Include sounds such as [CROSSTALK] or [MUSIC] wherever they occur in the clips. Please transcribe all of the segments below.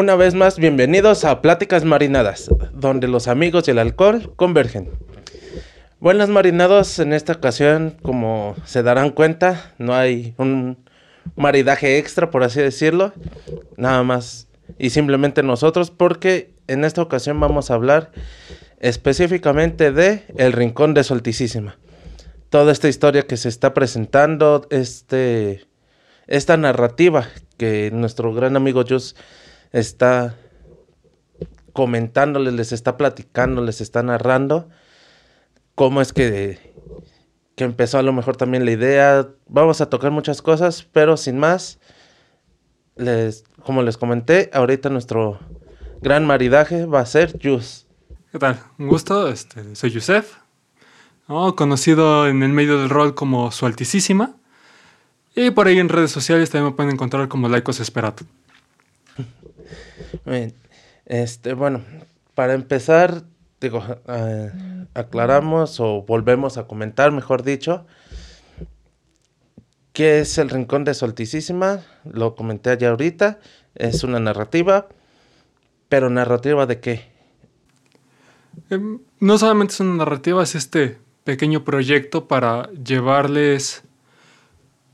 Una vez más, bienvenidos a Pláticas Marinadas, donde los amigos y el alcohol convergen. Buenas marinados, en esta ocasión, como se darán cuenta, no hay un maridaje extra, por así decirlo, nada más y simplemente nosotros, porque en esta ocasión vamos a hablar específicamente de El Rincón de Solticísima. Toda esta historia que se está presentando, este, esta narrativa que nuestro gran amigo Jus está comentándoles, les está platicando, les está narrando cómo es que, que empezó a lo mejor también la idea. Vamos a tocar muchas cosas, pero sin más, les, como les comenté, ahorita nuestro gran maridaje va a ser Jus. ¿Qué tal? Un gusto, este, soy Yusef, conocido en el medio del rol como Su Altísima. Y por ahí en redes sociales también me pueden encontrar como Laicos Esperato. Este, bueno, para empezar, digo, eh, aclaramos o volvemos a comentar, mejor dicho, qué es el Rincón de Solticísima. Lo comenté allá ahorita. Es una narrativa, pero narrativa de qué? Em, no solamente es una narrativa, es este pequeño proyecto para llevarles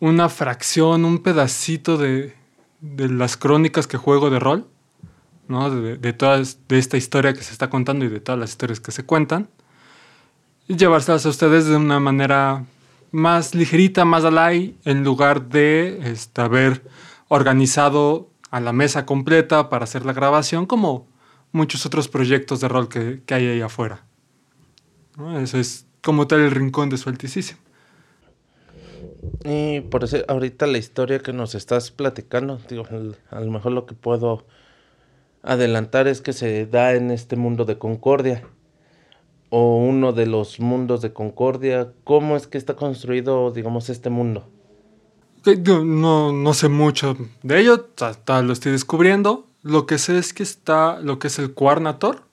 una fracción, un pedacito de, de las crónicas que juego de rol De, de, de esta historia que se está contando y de todas las historias que se cuentan, y llevárselas a ustedes de una manera más ligerita, más alay, en lugar de este, haber organizado a la mesa completa para hacer la grabación, como muchos otros proyectos de rol que, hay ahí afuera. Eso es como tal el rincón de su altísimo. Y por eso ahorita la historia que nos estás platicando, digo, a lo mejor lo que puedo adelantar es que se da en este mundo de Concordia o uno de los mundos de Concordia. ¿Cómo es que está construido, digamos, este mundo? No, no sé mucho de ello, lo estoy descubriendo. Lo que sé es que está lo que es el Cuarnator,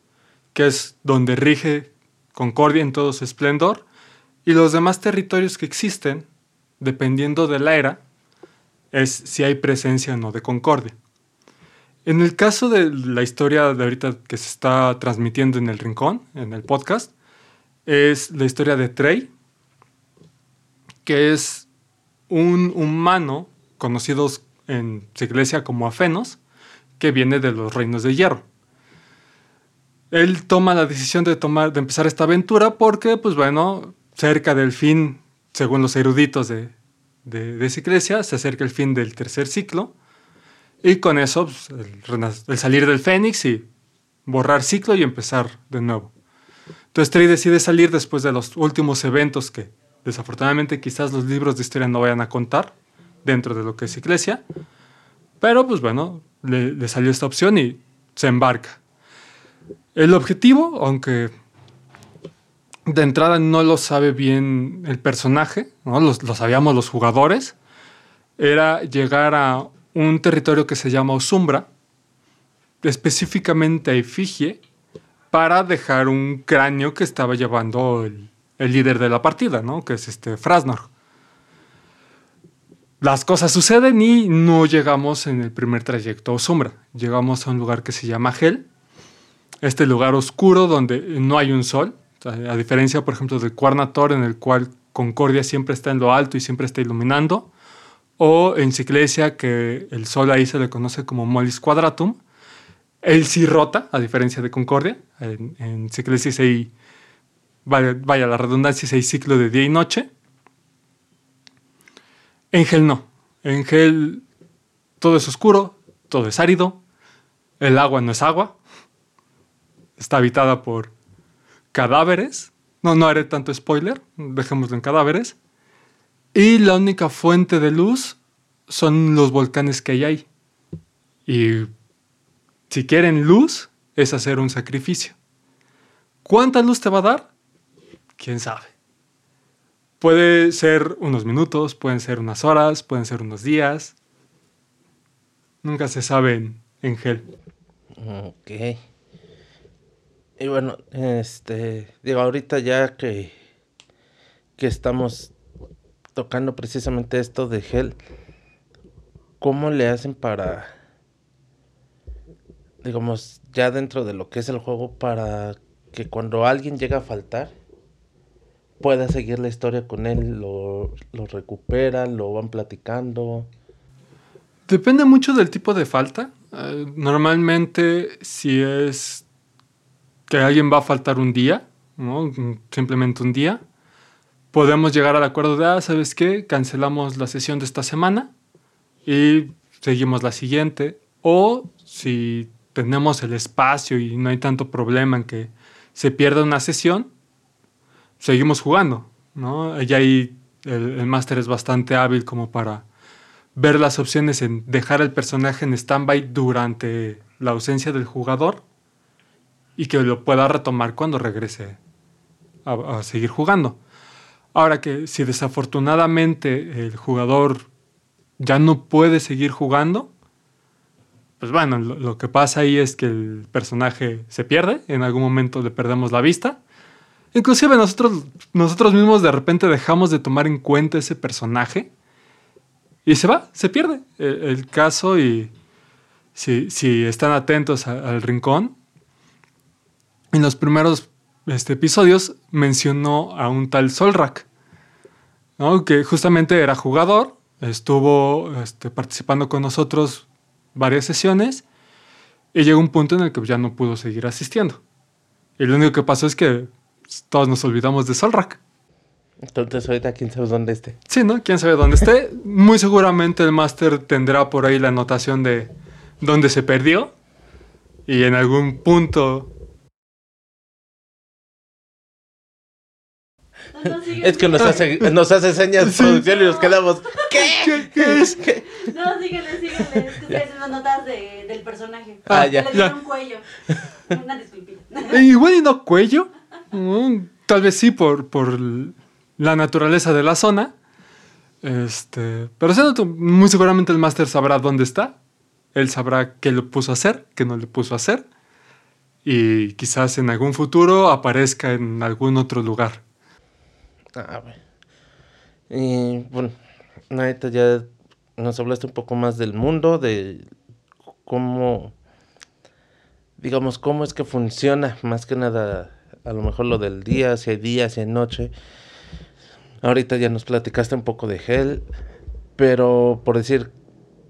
que es donde rige Concordia en todo su esplendor, y los demás territorios que existen, dependiendo de la era, es si hay presencia o no de Concordia. En el caso de la historia de ahorita que se está transmitiendo en el rincón, en el podcast, es la historia de Trey, que es un humano conocido en su iglesia como Afenos, que viene de los reinos de hierro. Él toma la decisión de, tomar, de empezar esta aventura porque, pues bueno, cerca del fin, según los eruditos de, de, de iglesia, se acerca el fin del tercer ciclo y con eso, pues, el, salir del Fénix y borrar ciclo y empezar de nuevo. Entonces Trey decide salir después de los últimos eventos que desafortunadamente quizás los libros de historia no vayan a contar dentro de lo que es iglesia. Pero pues bueno, le, salió esta opción y se embarca. El objetivo, aunque de entrada no lo sabe bien el personaje, ¿no? lo, lo sabíamos los jugadores, era llegar a un territorio que se llama Osumbra, específicamente a Efigie, para dejar un cráneo que estaba llevando el, el líder de la partida, ¿no? que es este Frasnor. Las cosas suceden y no llegamos en el primer trayecto a Osumbra. Llegamos a un lugar que se llama Hel, este lugar oscuro donde no hay un sol, a diferencia, por ejemplo, del Cuarnator, en el cual Concordia siempre está en lo alto y siempre está iluminando o en Ciclesia, que el Sol ahí se le conoce como Molis Quadratum. Él sí rota, a diferencia de Concordia. En, en Ciclesia hay, vaya, vaya, la redundancia, hay ciclo de día y noche. En Gel no. En Gel todo es oscuro, todo es árido, el agua no es agua, está habitada por cadáveres. No, no haré tanto spoiler, dejémoslo en cadáveres. Y la única fuente de luz son los volcanes que hay ahí. Y si quieren luz, es hacer un sacrificio. ¿Cuánta luz te va a dar? ¿Quién sabe? Puede ser unos minutos, pueden ser unas horas, pueden ser unos días. Nunca se sabe en, en gel. Ok. Y bueno, este, digo, ahorita ya que, que estamos tocando precisamente esto de gel, ¿cómo le hacen para digamos, ya dentro de lo que es el juego para que cuando alguien llega a faltar, pueda seguir la historia con él, lo, lo recuperan, lo van platicando. Depende mucho del tipo de falta. Eh, normalmente, si es que alguien va a faltar un día, ¿no? simplemente un día, podemos llegar al acuerdo de, ah, ¿sabes qué? Cancelamos la sesión de esta semana y seguimos la siguiente. O si tenemos el espacio y no hay tanto problema en que se pierda una sesión, seguimos jugando, ¿no? Y ahí el, el máster es bastante hábil como para ver las opciones en dejar el personaje en stand-by durante la ausencia del jugador y que lo pueda retomar cuando regrese a, seguir jugando. Ahora que si desafortunadamente el jugador ya no puede seguir jugando, pues bueno, lo, que pasa ahí es que el personaje se pierde, en algún momento le perdemos la vista. Inclusive nosotros, nosotros mismos de repente dejamos de tomar en cuenta ese personaje y se va, se pierde el, caso y si, si están atentos al rincón, en los primeros este, episodios mencionó a un tal Solrak, ¿no? que justamente era jugador, estuvo este, participando con nosotros varias sesiones y llegó un punto en el que ya no pudo seguir asistiendo. Y lo único que pasó es que todos nos olvidamos de Solrak. Entonces ahorita quién sabe dónde esté. Sí, ¿no? Quién sabe dónde esté. Muy seguramente el máster tendrá por ahí la anotación de dónde se perdió. Y en algún punto... es que nos hace, nos hace señas de producción y nos quedamos. ¿Qué? ¿Qué, es? No, síguele, síguele. Estoy haciendo notas de, del personaje. Ah, ya. Le ya. un cuello. Una disculpita. [LAUGHS] Igual y no cuello. Mm, tal vez sí por, por la naturaleza de la zona. Este, pero muy seguramente el máster sabrá dónde está. Él sabrá qué le puso a hacer, qué no le puso a hacer. Y quizás en algún futuro aparezca en algún otro lugar. Ah, bueno. Y bueno, ahorita ya nos hablaste un poco más del mundo, de cómo, digamos, cómo es que funciona, más que nada, a lo mejor lo del día, si hay día, si hay noche. Ahorita ya nos platicaste un poco de Hell, pero por decir,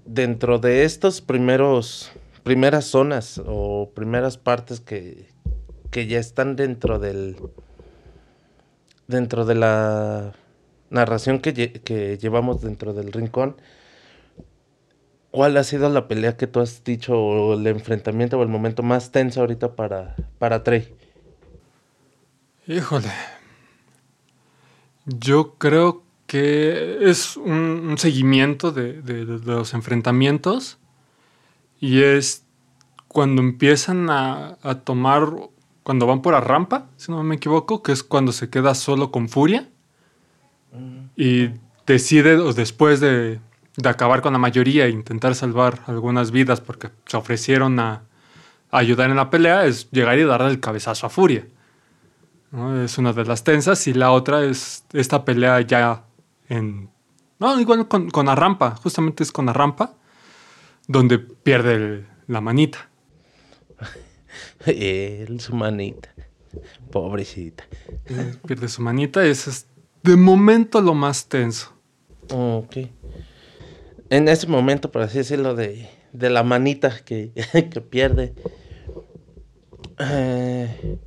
dentro de estos primeros, primeras zonas o primeras partes que, que ya están dentro del, dentro de la narración que, que llevamos dentro del rincón, ¿cuál ha sido la pelea que tú has dicho o el enfrentamiento o el momento más tenso ahorita para, para Trey? Híjole, yo creo que es un, seguimiento de, los enfrentamientos y es cuando empiezan a, tomar, cuando van por la rampa, si no me equivoco, que es cuando se queda solo con Furia y decide después de, acabar con la mayoría e intentar salvar algunas vidas porque se ofrecieron a ayudar en la pelea, es llegar y darle el cabezazo a Furia. Es una de las tensas y la otra es esta pelea ya en... No, igual con, con la rampa, justamente es con la rampa, donde pierde la manita. [LAUGHS] Él, su manita. Pobrecita. Pierde su manita, ese es de momento lo más tenso. Ok. En ese momento, por así decirlo, de, de la manita que, [LAUGHS] que pierde. Eh,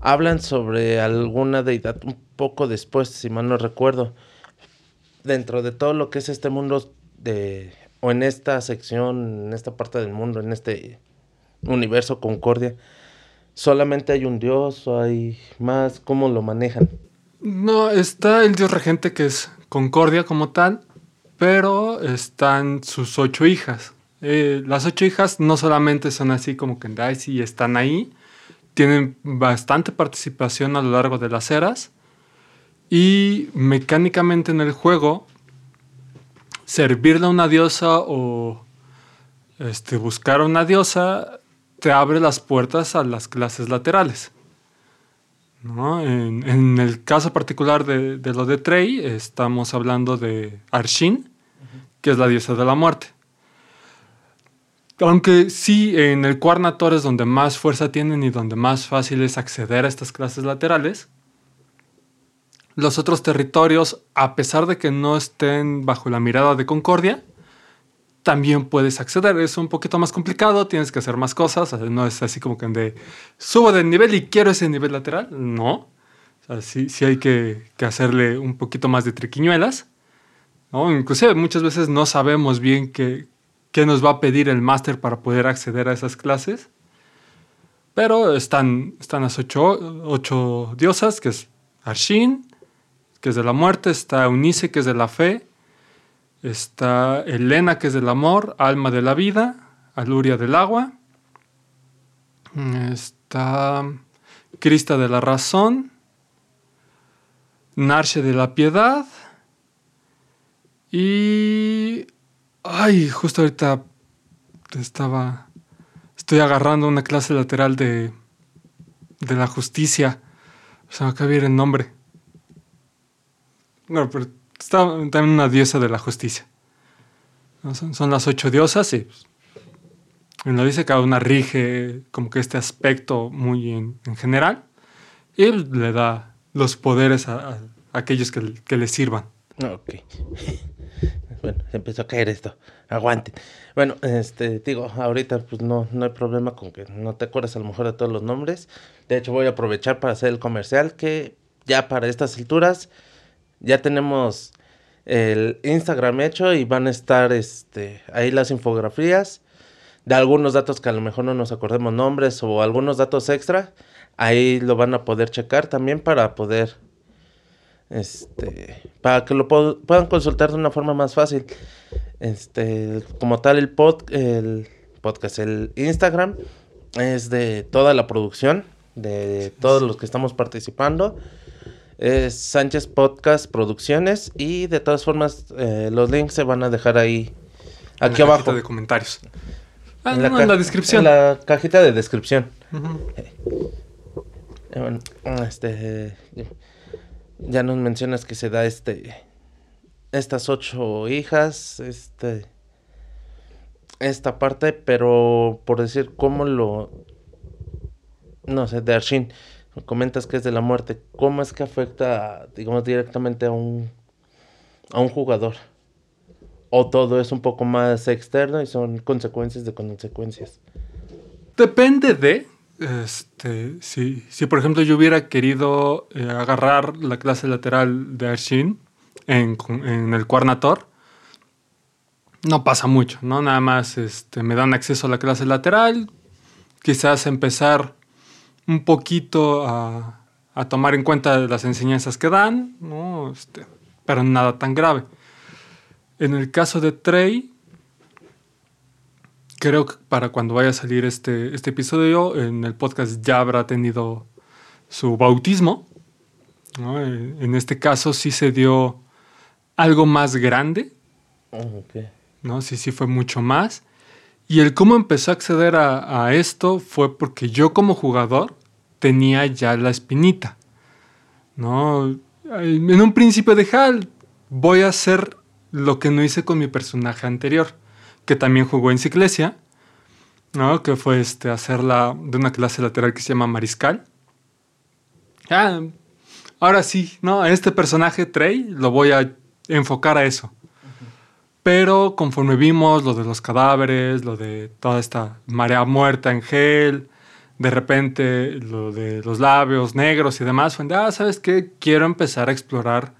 hablan sobre alguna deidad un poco después, si mal no recuerdo. Dentro de todo lo que es este mundo de o en esta sección, en esta parte del mundo, en este universo Concordia, solamente hay un dios o hay más, ¿cómo lo manejan? No, está el dios regente que es Concordia como tal, pero están sus ocho hijas. Eh, las ocho hijas no solamente son así como que y están ahí, tienen bastante participación a lo largo de las eras y mecánicamente en el juego servirle a una diosa o este, buscar a una diosa te abre las puertas a las clases laterales. En, el caso particular de, lo de Trey, estamos hablando de Arshin, que es la diosa de la muerte. aunque sí, en el Quarnator es donde más fuerza tienen y donde más fácil es acceder a estas clases laterales. Los otros territorios, a pesar de que no estén bajo la mirada de Concordia, también puedes acceder. Es un poquito más complicado, tienes que hacer más cosas. No es así como que de subo de nivel y quiero ese nivel lateral. No. O sí, hay que, hacerle un poquito más de triquiñuelas. ¿no? Inclusive muchas veces no sabemos bien qué, qué nos va a pedir el máster para poder acceder a esas clases. Pero están, están las ocho, ocho diosas, que es Arshin, que es de la muerte, está Eunice, que es de la fe, Está Elena, que es del amor, alma de la vida, aluria del agua. Está Crista de la razón, Narche de la piedad. Y... Ay, justo ahorita estaba... Estoy agarrando una clase lateral de, de la justicia. Se me acaba de ir el nombre. No, pero está también una diosa de la justicia. Son, las ocho diosas y pues, lo dice cada una rige como que este aspecto muy en, general y le da los poderes a, aquellos que, que, le sirvan. Ok. [LAUGHS] bueno, empezó a caer esto. Aguante. Bueno, este, digo, ahorita pues no, no hay problema con que no te acuerdas a lo mejor de todos los nombres. De hecho, voy a aprovechar para hacer el comercial que ya para estas alturas ya tenemos el Instagram hecho y van a estar este, ahí las infografías de algunos datos que a lo mejor no nos acordemos nombres o algunos datos extra. Ahí lo van a poder checar también para poder, este, para que lo puedan consultar de una forma más fácil. Este, como tal el, pod, el podcast, el Instagram es de toda la producción, de todos los que estamos participando es Sánchez Podcast Producciones y de todas formas eh, los links se van a dejar ahí aquí en la abajo. de comentarios. Ah, en, la descripción en la cajita de descripción. Eh, bueno, este ya nos mencionas que se da este estas ocho hijas este esta parte pero por decir cómo lo no sé de Arshin comentas que es de la muerte, ¿cómo es que afecta, digamos, directamente a un, a un jugador? ¿O todo es un poco más externo y son consecuencias de consecuencias? Depende de, este, si, si por ejemplo yo hubiera querido eh, agarrar la clase lateral de Arshin en, en, el Quarnator, no pasa mucho, ¿no? Nada más este, me dan acceso a la clase lateral, quizás empezar un poquito a, tomar en cuenta las enseñanzas que dan, ¿no? Este, pero nada tan grave. En el caso de Trey, creo que para cuando vaya a salir este, este episodio, en el podcast ya habrá tenido su bautismo. En este caso sí se dio algo más grande. Oh, ¿no? Sí, sí fue mucho más. Y el cómo empezó a acceder a, esto fue porque yo como jugador tenía ya la espinita. ¿no? En un principio de Hal voy a hacer lo que no hice con mi personaje anterior, que también jugó en Ciclesia, ¿no? que fue este, hacerla de una clase lateral que se llama Mariscal. Ah, ahora sí, ¿no? Este personaje, Trey, lo voy a enfocar a eso. Pero conforme vimos lo de los cadáveres, lo de toda esta marea muerta en gel, de repente lo de los labios negros y demás, fue, ah, ¿sabes qué? Quiero empezar a explorar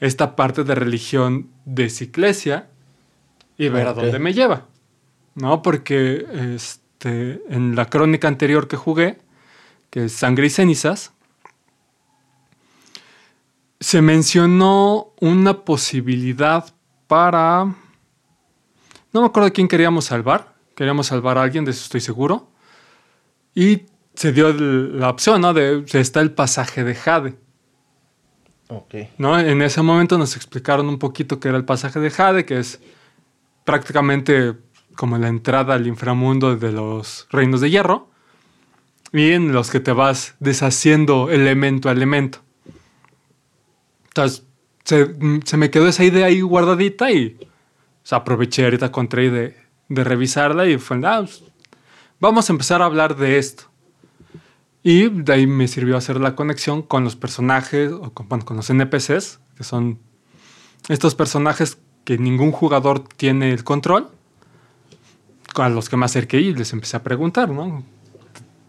esta parte de religión de Ciclesia y ver a dónde me lleva. ¿No? Porque este, en la crónica anterior que jugué, que es Sangre y Cenizas, se mencionó una posibilidad para... No me acuerdo quién queríamos salvar. Queríamos salvar a alguien, de eso estoy seguro. Y se dio la opción, ¿no? De, está el pasaje de Jade. Ok. ¿no? En ese momento nos explicaron un poquito qué era el pasaje de Jade, que es prácticamente como la entrada al inframundo de los reinos de hierro, y en los que te vas deshaciendo elemento a elemento. Entonces, se, me quedó esa idea ahí guardadita y aproveché ahorita con Trey de, de revisarla y fue, ah, pues, vamos a empezar a hablar de esto. Y de ahí me sirvió hacer la conexión con los personajes, o con, bueno, con los NPCs, que son estos personajes que ningún jugador tiene el control, a los que me acerqué y les empecé a preguntar, ¿no?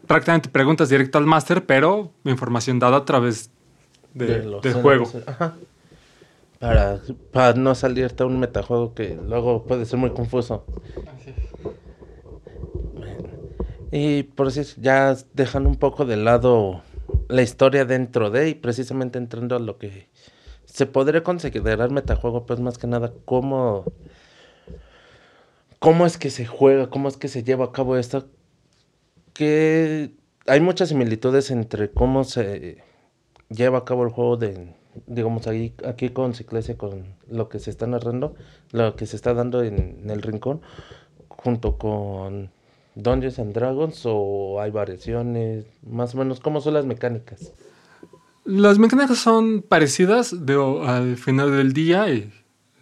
Prácticamente preguntas directo al máster, pero información dada a través de- los del juego. Ajá. Para, para no salirte a un metajuego que luego puede ser muy confuso. Bueno, Y por así ya dejando un poco de lado la historia dentro de y precisamente entrando a lo que se podría considerar metajuego, pues más que nada cómo, cómo es que se juega, cómo es que se lleva a cabo esto, que hay muchas similitudes entre cómo se lleva a cabo el juego de, digamos, ahí, aquí con Ciclesia, con lo que se está narrando, lo que se está dando en el rincón, junto con Dungeons and Dragons, o hay variaciones, más o menos, ¿cómo son las mecánicas? Las mecánicas son parecidas al final del día y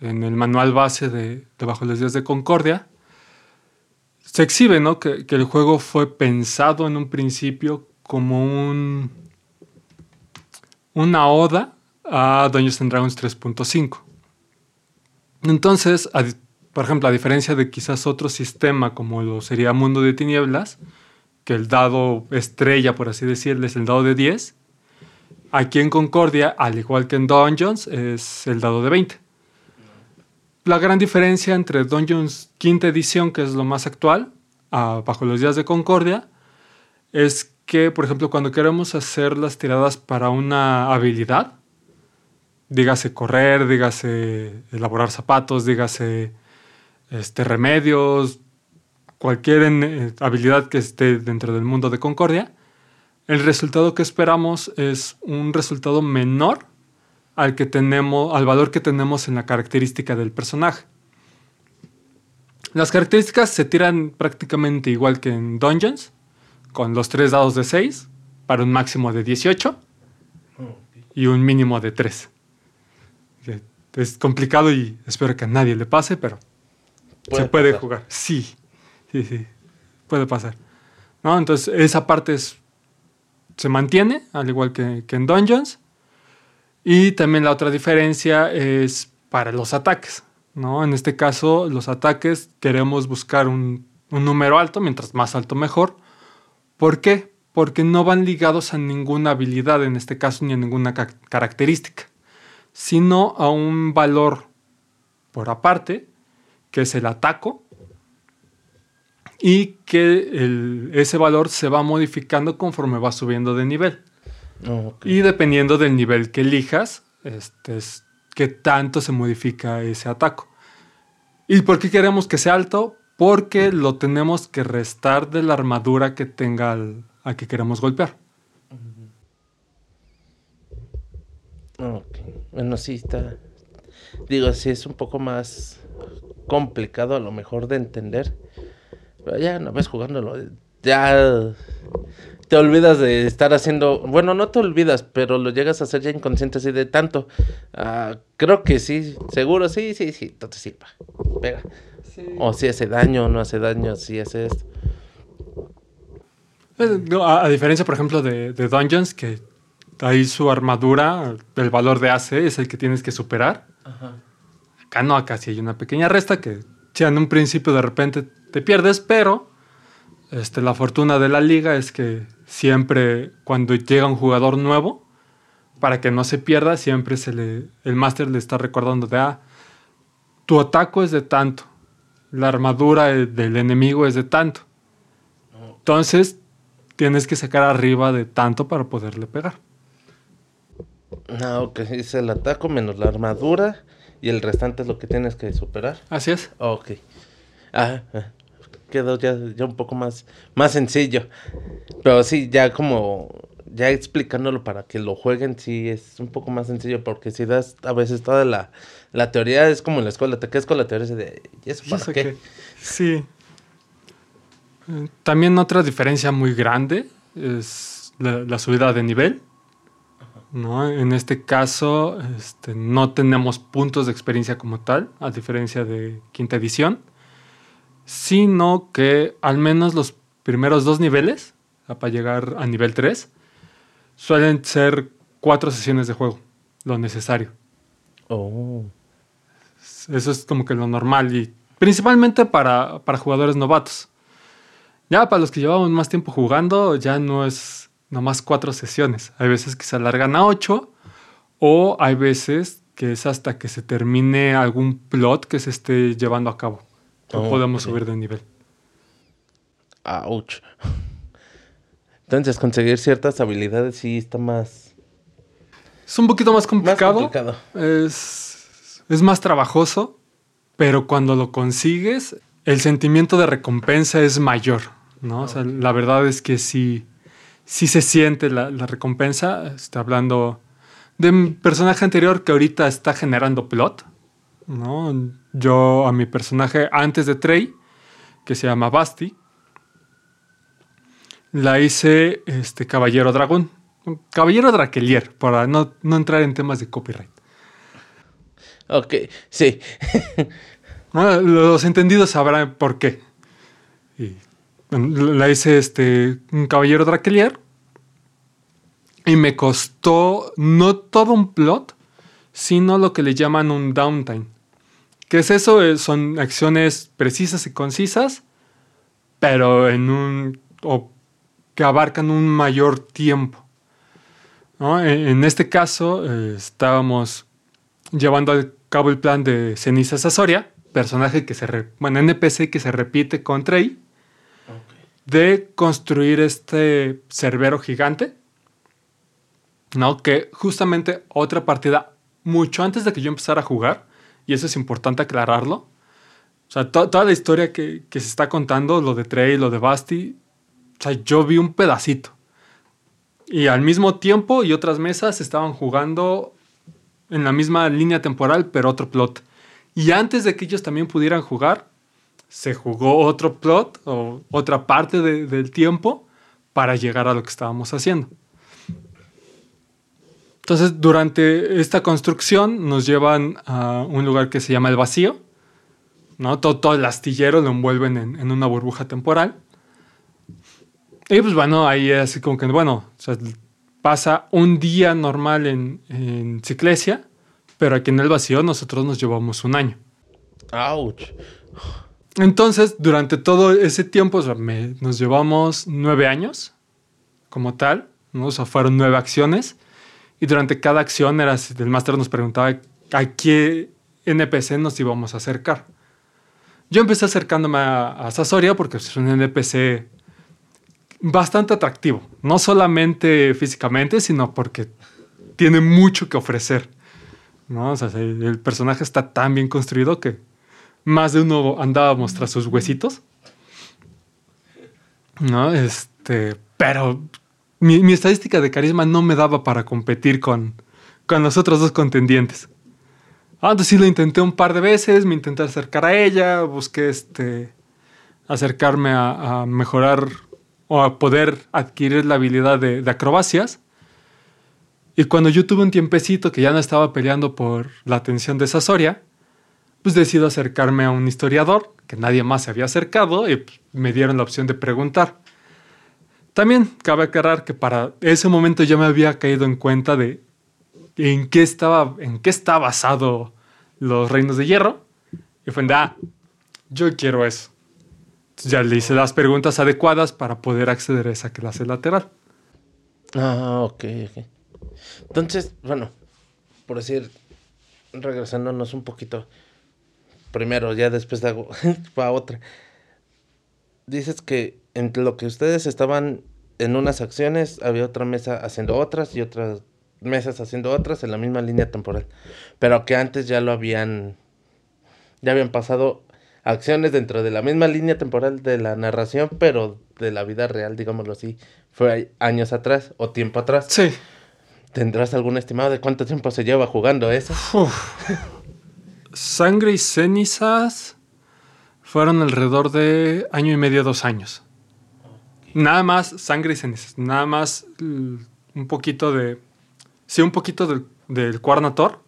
en el manual base de, de Bajo los Días de Concordia. Se exhibe ¿no? que, que el juego fue pensado en un principio como un, una oda a Dungeons and Dragons 3.5. Entonces, a por ejemplo, a diferencia de quizás otro sistema como lo sería Mundo de Tinieblas, que el dado estrella, por así decirlo, es el dado de 10, Aquí en Concordia, al igual que en Dungeons, es el dado de 20. La gran diferencia entre Dungeons quinta edición, que es lo más actual, Bajo los días de Concordia, es que, por ejemplo, cuando queremos hacer las tiradas para una habilidad, dígase correr, dígase elaborar zapatos, dígase este, remedios, cualquier eh, habilidad que esté dentro del mundo de Concordia, el resultado que esperamos es un resultado menor al que tenemos, al valor que tenemos en la característica del personaje. Las características se tiran prácticamente igual que en Dungeons, con los tres dados de 6 para un máximo de 18 y un mínimo de 3. Es complicado y espero que a nadie le pase, pero se puede pasar. jugar. Sí, sí, sí, puede pasar. ¿No? Entonces, esa parte es- se mantiene, al igual que, que en Dungeons. Y también la otra diferencia es para los ataques. ¿no? En este caso, los ataques queremos buscar un, un número alto, mientras más alto mejor. ¿Por qué? Porque no van ligados a ninguna habilidad, en este caso, ni a ninguna ca- característica, sino a un valor por aparte, que es el ataco, y que el- ese valor se va modificando conforme va subiendo de nivel. Ok. Y dependiendo del nivel que elijas, este es qué tanto se modifica ese ataco. ¿Y por qué queremos que sea alto? Porque lo tenemos que restar de la armadura que tenga al, al que queremos golpear. Ok. Bueno, sí está. Digo, sí es un poco más complicado a lo mejor de entender. Pero ya una vez jugándolo, ya te olvidas de estar haciendo. Bueno, no te olvidas, pero lo llegas a hacer ya inconsciente así de tanto. Ah, creo que sí, seguro, sí, sí, sí. Entonces sí, pa, pega. O si hace daño, no hace daño, si hace esto. Eh, no, A, a diferencia, por ejemplo, de, de Dungeons, que ahí su armadura, el valor de AC es el que tienes que superar. Acá no, acá sí hay una pequeña resta que si en un principio de repente te pierdes, pero este, la fortuna de la liga es que siempre cuando llega un jugador nuevo, para que no se pierda, siempre se le, el máster le está recordando de, ah, tu ataco es de tanto, la armadura eh, del enemigo es de tanto. Entonces, tienes que sacar arriba de tanto para poderle pegar. No, ok, es el ataco menos la armadura y el restante es lo que tienes que superar. Así es. Ok. Ah, ah, quedó ya, ya un poco más, más sencillo. Pero sí, ya como, ya explicándolo para que lo jueguen, sí es un poco más sencillo. Porque si das a veces toda la, la teoría, es como en la escuela, te quedas con la teoría de, ¿y eso ¿Y para qué? Sí. Eh, También otra diferencia muy grande es la, la subida de nivel. ¿No? En este caso, este, no tenemos puntos de experiencia como tal, a diferencia de quinta edición. sino que al menos los primeros dos niveles, para llegar a nivel 3, suelen ser cuatro sesiones de juego, lo necesario. Oh. Eso es como que lo normal y principalmente para, para jugadores novatos. Ya para los que llevamos más tiempo jugando, ya no es nomás cuatro sesiones. Hay veces que se alargan a ocho o hay veces que es hasta que se termine algún plot que se esté llevando a cabo. No Oh, podemos subir de nivel. Ouch. Entonces, conseguir ciertas habilidades sí está más, Es un poquito más más complicado. complicado. Es, es más trabajoso, pero cuando lo consigues, el sentimiento de recompensa es mayor, ¿no? O sea, la verdad es que sí, sí se siente la, la recompensa. Está hablando de un personaje anterior que ahorita está generando plot, ¿no? Yo a mi personaje antes de Trey, que se llama Basti, la hice este, Caballero Dragón. Caballero Draquelier, para no, no entrar en temas de copyright. Ok, sí. [LAUGHS] Los entendidos sabrán por qué. Y, la hice este, un caballero Draquelier. Y me costó no todo un plot, sino lo que le llaman un downtime. ¿Qué es eso? Eh, Son acciones precisas y concisas, pero en un. que abarcan un mayor tiempo. ¿no? En, este caso, eh, estábamos llevando a cabo el plan de Ceniza Sasoria, personaje que se. bueno, NPC que se repite con Trey, de construir este cerbero gigante. ¿no? Que justamente otra partida, mucho antes de que yo empezara a jugar, y eso es importante aclararlo. O sea, to- toda la historia que, que se está contando, lo de Trey, lo de Basti, o sea, yo vi un pedacito. Y al mismo tiempo y otras mesas estaban jugando en la misma línea temporal, pero otro plot. Y antes de que ellos también pudieran jugar, se jugó otro plot o otra parte de- del tiempo para llegar a lo que estábamos haciendo. Entonces, durante esta construcción nos llevan a un lugar que se llama el vacío. ¿no? Todo, el astillero lo envuelven en, una burbuja temporal. Y pues bueno, ahí así como que, bueno, pasa un día normal en, Ciclesia, pero aquí en el vacío nosotros nos llevamos un año. Ouch. Entonces, durante todo ese tiempo, nos llevamos nueve años como tal, ¿no? O sea, fueron nueve acciones. Y durante cada acción el máster nos preguntaba a qué NPC nos íbamos a acercar. Yo empecé acercándome a, a Sasoria porque es un NPC bastante atractivo. No solamente físicamente, sino porque tiene mucho que ofrecer. O sea, el personaje está tan bien construido que más de uno andábamos tras sus huesitos. ¿No? Este. Pero mi, estadística de carisma no me daba para competir con, con los otros dos contendientes. Entonces sí lo intenté un par de veces, me intenté acercar a ella, busqué este. acercarme a, mejorar o a poder adquirir la habilidad de, acrobacias. Y cuando yo tuve un tiempecito que ya no estaba peleando por la atención de Sasoria, pues decido acercarme a un historiador que nadie más se había acercado y pues, me dieron la opción de preguntar. También cabe aclarar que para ese momento ya me había caído en cuenta de en qué estaba, en qué está basado los reinos de hierro. Y fue de, ah, yo quiero eso. Ya le hice las preguntas adecuadas para poder acceder a esa clase lateral. Ah, ok, ok. Entonces, bueno, por decir, regresándonos un poquito. Primero, ya después hago [LAUGHS] para otra. Dices que entre lo que ustedes estaban en unas acciones, había otra mesa haciendo otras y otras mesas haciendo otras en la misma línea temporal. Pero que antes ya lo habían. Ya habían pasado acciones dentro de la misma línea temporal de la narración, pero de la vida real, digámoslo así. Fue años atrás o tiempo atrás. Sí. ¿Tendrás algún estimado de cuánto tiempo se lleva jugando eso? Uf. Sangre y cenizas fueron alrededor de año y medio, dos años. Nada más sangre y cenizas. Nada más un poquito de. Sí, un poquito del, del Cuarnator.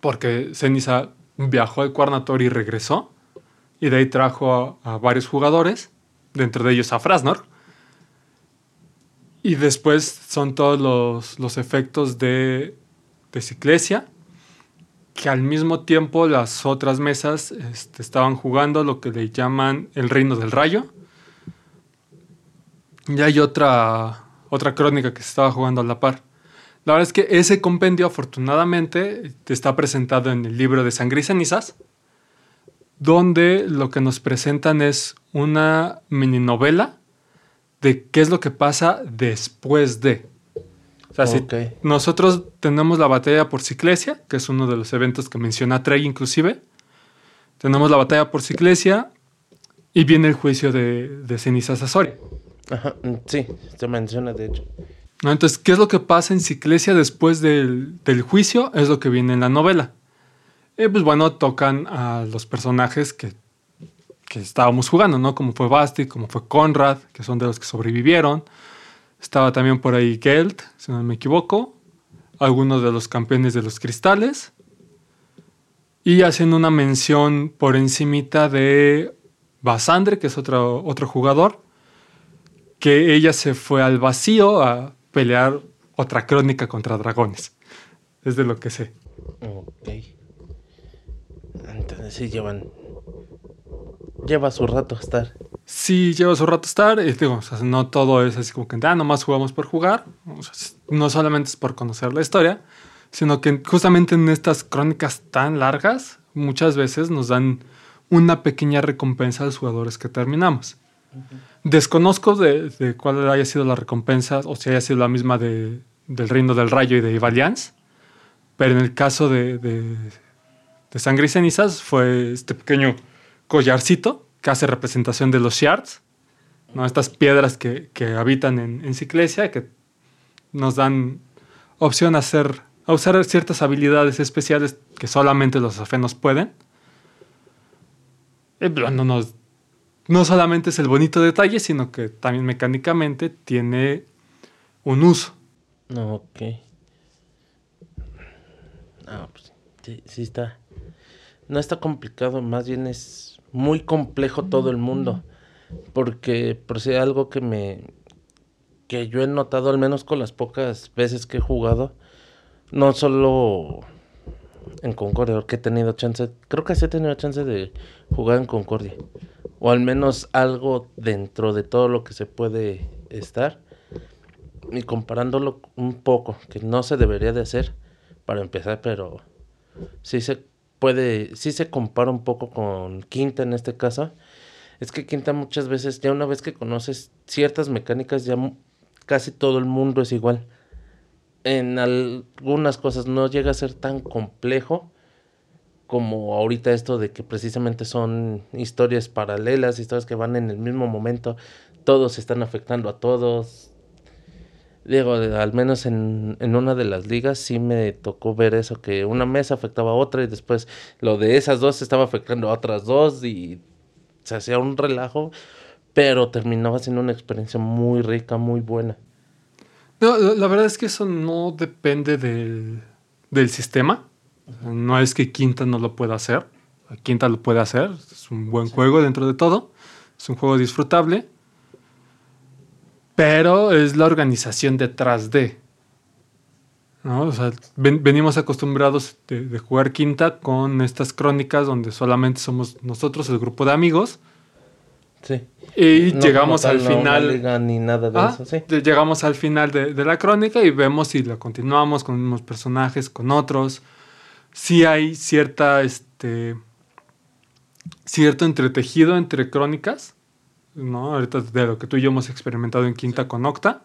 Porque Ceniza viajó al Cuarnator y regresó. y de ahí trajo a, a varios jugadores, dentro de ellos a Frasnor. Y después son todos los, los efectos de, de Ciclesia, que al mismo tiempo las otras mesas este, estaban jugando lo que le llaman el Reino del Rayo. Y hay otra, otra crónica que se estaba jugando a la par. La verdad es que ese compendio, afortunadamente, está presentado en el libro de Sangre y Cenizas, donde lo que nos presentan es una mini novela de qué es lo que pasa después de. Si nosotros tenemos la batalla por Ciclesia, que es uno de los eventos que menciona Trey inclusive. Tenemos la batalla por Ciclesia y viene el juicio de, de Cenizas Azoria. Ajá, mm, sí, se menciona de hecho. ¿no? Entonces, ¿qué es lo que pasa en Ciclesia después del, del juicio? Es lo que viene en la novela. Y pues bueno, tocan a los personajes que, que estábamos jugando, ¿no? Como fue Basti, como fue Conrad, que son de los que sobrevivieron. Estaba también por ahí Geld, si no me equivoco. Algunos de los campeones de los cristales. Y hacen una mención por encimita de Basandre, que es otro, otro jugador, que ella se fue al vacío a pelear otra crónica contra dragones. Es de lo que sé. Ok. Entonces sí llevan. Lleva su rato estar. Sí, lleva su rato estar. Y digo, o sea, no todo es así como que, ah, nomás jugamos por jugar. O sea, es- no solamente es por conocer la historia, sino que justamente en estas crónicas tan largas, muchas veces nos dan una pequeña recompensa a los jugadores que terminamos. Desconozco de, de cuál haya sido la recompensa, o si haya sido la misma de, del Reino del Rayo y de Ivalians, pero en el caso de, de, de Sangre y Cenizas fue este pequeño collarcito que hace representación de los shards, ¿no? estas piedras que, que habitan en, en Ciclesia, que nos dan opción a, hacer, a usar ciertas habilidades especiales que solamente los afenos pueden. Y bueno, nos- no solamente es el bonito detalle, sino que también mecánicamente tiene un uso. No, ok. Ah, pues sí, sí está. No está complicado, más bien es muy complejo todo el mundo. Porque, por si algo que me. que yo he notado, al menos con las pocas veces que he jugado, no solo en Concordia, porque he tenido chance, creo que sí he tenido chance de jugar en Concordia. O al menos algo dentro de todo lo que se puede estar y comparándolo un poco, que no se debería de hacer para empezar, pero sí se puede, sí se compara un poco con Quinta en este caso. Es que Quinta muchas veces, ya una vez que conoces ciertas mecánicas, ya casi todo el mundo es igual. En algunas cosas no llega a ser tan complejo como ahorita esto de que precisamente son historias paralelas, historias que van en el mismo momento, todos están afectando a todos, Digo, al menos en, en una de las ligas sí me tocó ver eso, que una mesa afectaba a otra y después lo de esas dos estaba afectando a otras dos y se hacía un relajo, pero terminaba siendo una experiencia muy rica, muy buena. No, la la verdad es que eso no depende del, del sistema. No es que Quinta no lo pueda hacer. Quinta lo puede hacer. Es un buen juego dentro de todo. Es un juego disfrutable. Pero es la organización detrás de. ¿no? O sea, ven- venimos acostumbrados de, de jugar Quinta con estas crónicas donde solamente somos nosotros, el grupo de amigos. Sí. Y No llegamos al no final. liga ni nada de Ah, eso, sí. Llegamos al final de, de la crónica y vemos si la continuamos con unos personajes, con otros. Si hay cierta, este, cierto entretejido entre crónicas, ¿no? Ahorita de lo que tú y yo hemos experimentado en Quinta con Octa.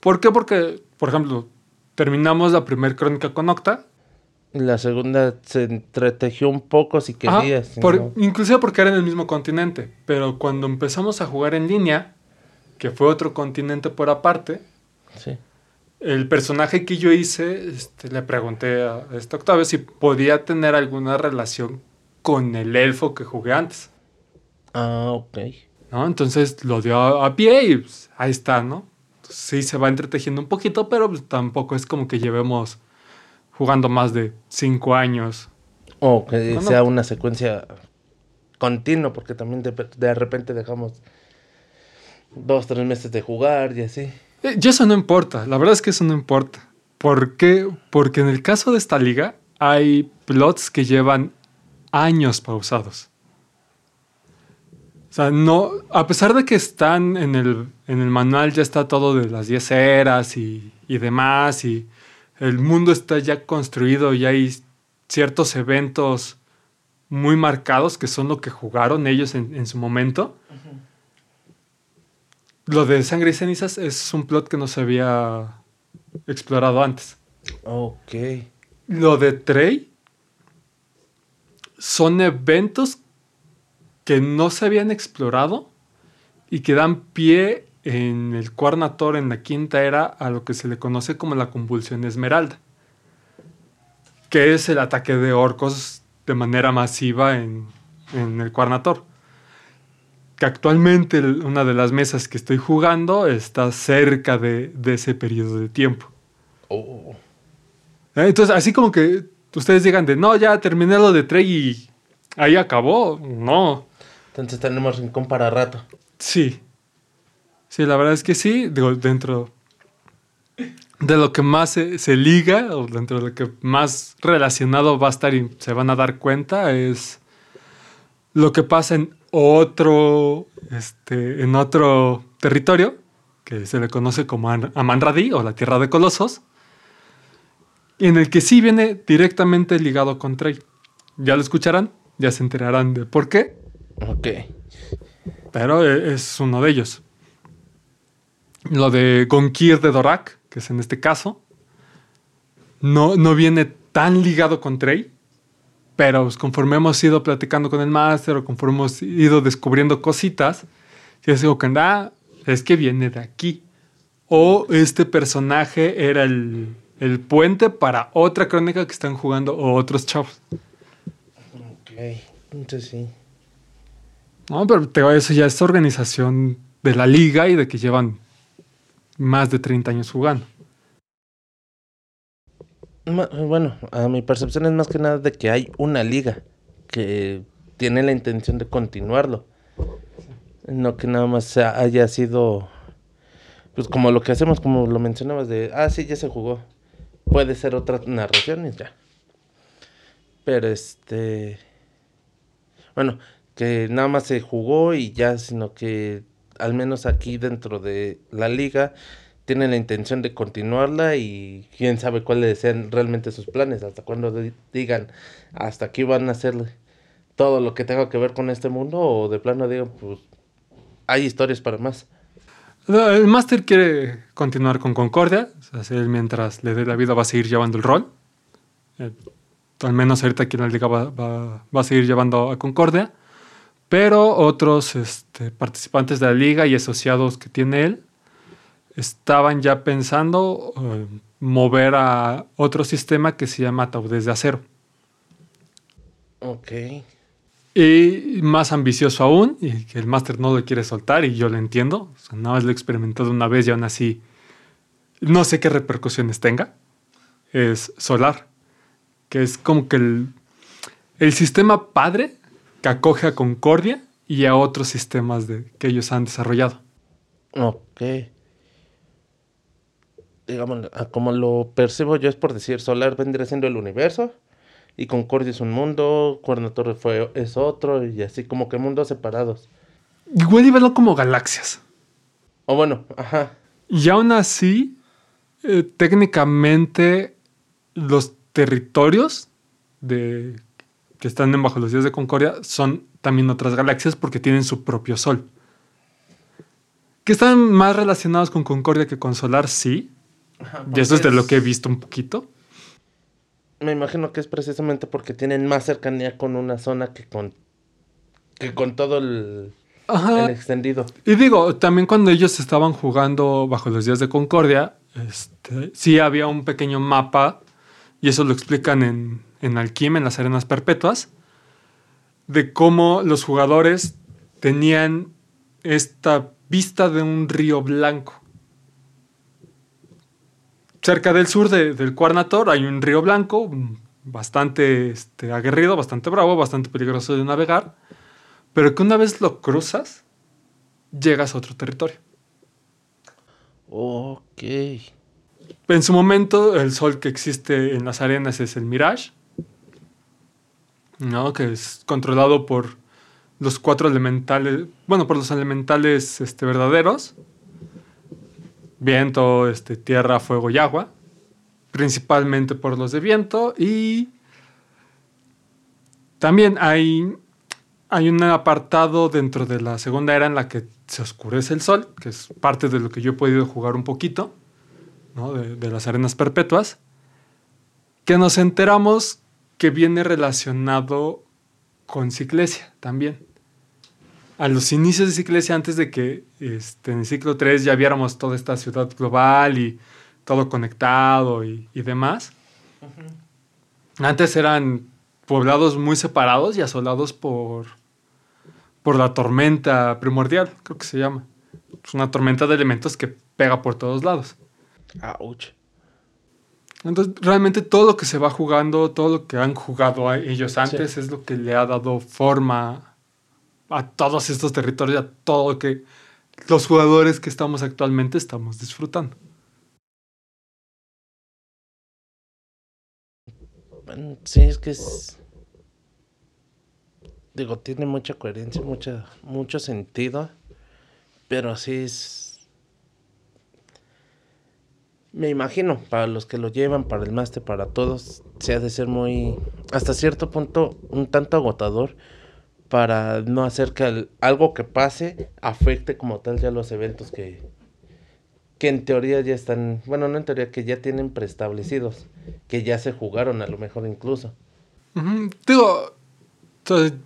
¿Por qué? Porque, por ejemplo, terminamos la primera crónica con Octa. La segunda se entretejió un poco si Ajá, querías. si por- no- Inclusive porque era en el mismo continente. Pero cuando empezamos a jugar en línea, que fue otro continente por aparte, sí. El personaje que yo hice, este, le pregunté a este Octavio si podía tener alguna relación con el elfo que jugué antes. Ah, ok. ¿No? Entonces lo dio a, pie y pues, ahí está, ¿no? Sí se va entretejiendo un poquito, pero pues, tampoco es como que llevemos jugando más de cinco años. O que sea una secuencia continuo, porque también de, de repente dejamos dos, tres meses de jugar y así. Eh, Y eso no importa, la verdad es que eso no importa. ¿Por qué? Porque en el caso de esta liga hay plots que llevan años pausados. O sea, no, a pesar de que están en el, en el manual, ya está todo de las 10 eras y, y demás, y el mundo está ya construido y hay ciertos eventos muy marcados que son lo que jugaron ellos en, en su momento. Lo de Sangre y Cenizas es un plot que no se había explorado antes. Ok. Lo de Trey son eventos que no se habían explorado y que dan pie en el Cuarnator en la quinta era a lo que se le conoce como la convulsión esmeralda, que es el ataque de orcos de manera masiva en, en el Cuarnator. Que actualmente una de las mesas que estoy jugando está cerca de, de ese periodo de tiempo. Oh. ¿Eh? Entonces, así como que ustedes digan de, no, ya terminé lo de Trey y ahí acabó. No, Entonces tenemos rincón para rato. sí. Sí, la verdad es que sí. Digo, dentro de lo que más se, se liga, o dentro de lo que más relacionado va a estar y se van a dar cuenta, es lo que pasa en otro, este, en otro territorio, que se le conoce como An- Amanradi o la Tierra de Colosos, en el que sí viene directamente ligado con Trey. Ya lo escucharán, ya se enterarán de por qué, Ok. pero e- es uno de ellos. Lo de Gonkir de Dorak, que es en este caso, no, no viene tan ligado con Trey, pero pues, conforme hemos ido platicando con el máster o conforme hemos ido descubriendo cositas, yo digo que ah, es que viene de aquí. O este personaje era el, el puente para otra crónica que están jugando o otros chavos. Ok. Entonces sí. No, pero te digo, eso ya es organización de la liga y de que llevan más de 30 años jugando. Bueno, a mi percepción es más que nada de que hay una liga que tiene la intención de continuarlo. No que nada más haya sido, pues como lo que hacemos, como lo mencionabas, de, ah, sí, ya se jugó. Puede ser otra narración y ya. Pero este, bueno, que nada más se jugó y ya, sino que al menos aquí dentro de la liga tienen la intención de continuarla y quién sabe cuáles sean realmente sus planes, hasta cuando di- digan, hasta aquí van a hacer todo lo que tenga que ver con este mundo o de plano digan, pues hay historias para más. El máster quiere continuar con Concordia, o sea, mientras le dé la vida va a seguir llevando el rol. Eh, al menos ahorita aquí en la liga va- va a seguir llevando a Concordia. Pero otros este, participantes de la liga y asociados que tiene él estaban ya pensando eh, mover a otro sistema que se llama Ataúdes de Acero. Ok. Y más ambicioso aún, y que el máster no lo quiere soltar, y yo lo entiendo. O sea, nada más lo he experimentado una vez y aún así no sé qué repercusiones tenga. Es Solar, que es como que el, el sistema padre que acoge a Concordia y a otros sistemas de, que ellos han desarrollado. Ok. Digamos, a como lo percibo yo es por decir, Solar vendría siendo el universo y Concordia es un mundo, Cuerno Torre fue, es otro y así como que mundos separados. Igual y verlo como galaxias. O bueno, ajá. Y aún así, eh, técnicamente los territorios de, que están en bajo los días de Concordia son también otras galaxias porque tienen su propio sol. Que están más relacionados con Concordia que con Solar, sí. Y eso es de lo que he visto un poquito. Me imagino que es precisamente porque tienen más cercanía con una zona que con que con todo el, Ajá. el extendido. Y digo, también cuando ellos estaban jugando bajo los días de Concordia, este, sí había un pequeño mapa, y eso lo explican en, en Alquim, en las arenas perpetuas, de cómo los jugadores tenían esta vista de un río blanco. Cerca del sur de- del Cuarnator hay un río blanco, bastante este, aguerrido, bastante bravo, bastante peligroso de navegar pero que una vez lo cruzas, llegas a otro territorio. Ok. En su momento, el sol que existe en las arenas es el Mirage, ¿no? que es controlado por los cuatro elementales, bueno, por los elementales este, verdaderos, viento, este, tierra, fuego y agua, principalmente por los de viento y también hay, hay un apartado dentro de la segunda era en la que se oscurece el sol, que es parte de lo que yo he podido jugar un poquito, ¿no? de, de las arenas perpetuas, que nos enteramos que viene relacionado con Ciclesia también. A los inicios de Ciclesia, antes de que este, en el ciclo 3 ya viéramos toda esta ciudad global y todo conectado y, y demás, antes eran poblados muy separados y asolados por, por la tormenta primordial, creo que se llama. Es una tormenta de elementos que pega por todos lados. Ouch. Entonces, realmente todo lo que se va jugando, todo lo que han jugado a ellos antes, es lo que le ha dado forma a todos estos territorios, a todo lo que los jugadores que estamos actualmente estamos disfrutando. Bueno, sí, es que es. Digo, tiene mucha coherencia, mucha, mucho sentido. Pero sí es. Me imagino, para los que lo llevan, para el máster, para todos, se ha de ser muy. Hasta cierto punto, un tanto agotador. Para no hacer que algo que pase afecte como tal ya los eventos que. Que en teoría ya están. Bueno, no en teoría, que ya tienen preestablecidos. Que ya se jugaron, a lo mejor incluso. Ujú, Digo,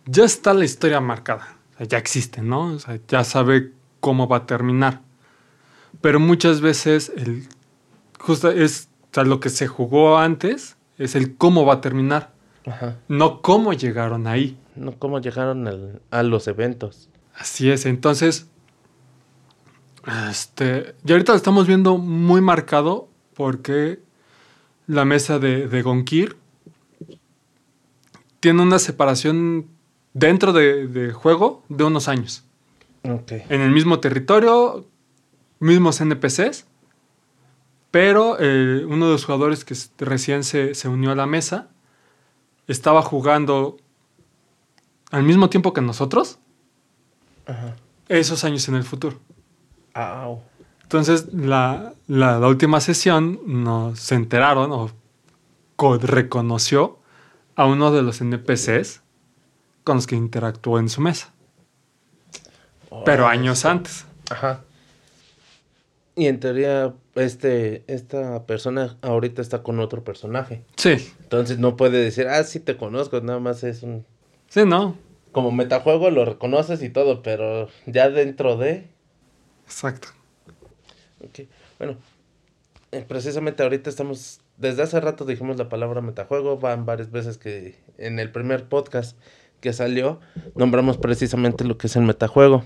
ya está la historia marcada, ya existe, ¿no? O sea, ya sabe cómo va a terminar. Pero muchas veces el justo es o sea, lo que se jugó antes es el cómo va a terminar, Ajá. no cómo llegaron ahí. No cómo llegaron al- a los eventos. Así es, entonces, este, y ahorita lo estamos viendo muy marcado porque la mesa de, de Gonkir tiene una separación dentro de, de juego de unos años. En el mismo territorio, mismos NPCs, pero eh, uno de los jugadores que recién se, se unió a la mesa estaba jugando al mismo tiempo que nosotros Ajá. esos años en el futuro. Au. Entonces, la, la- la última sesión nos se enteraron o co- reconoció a uno de los NPCs con los que interactuó en su mesa, pero años sí. antes. Ajá. Y en teoría, este, esta persona ahorita está con otro personaje. Sí, Entonces no puede decir, ah, sí te conozco, nada más es un... sí, ¿no? Como metajuego lo reconoces y todo, pero ya dentro de... Exacto. Ok, Bueno, eh, precisamente ahorita estamos... Desde hace rato dijimos la palabra metajuego, van varias veces que en el primer podcast que salió nombramos precisamente lo que es el metajuego.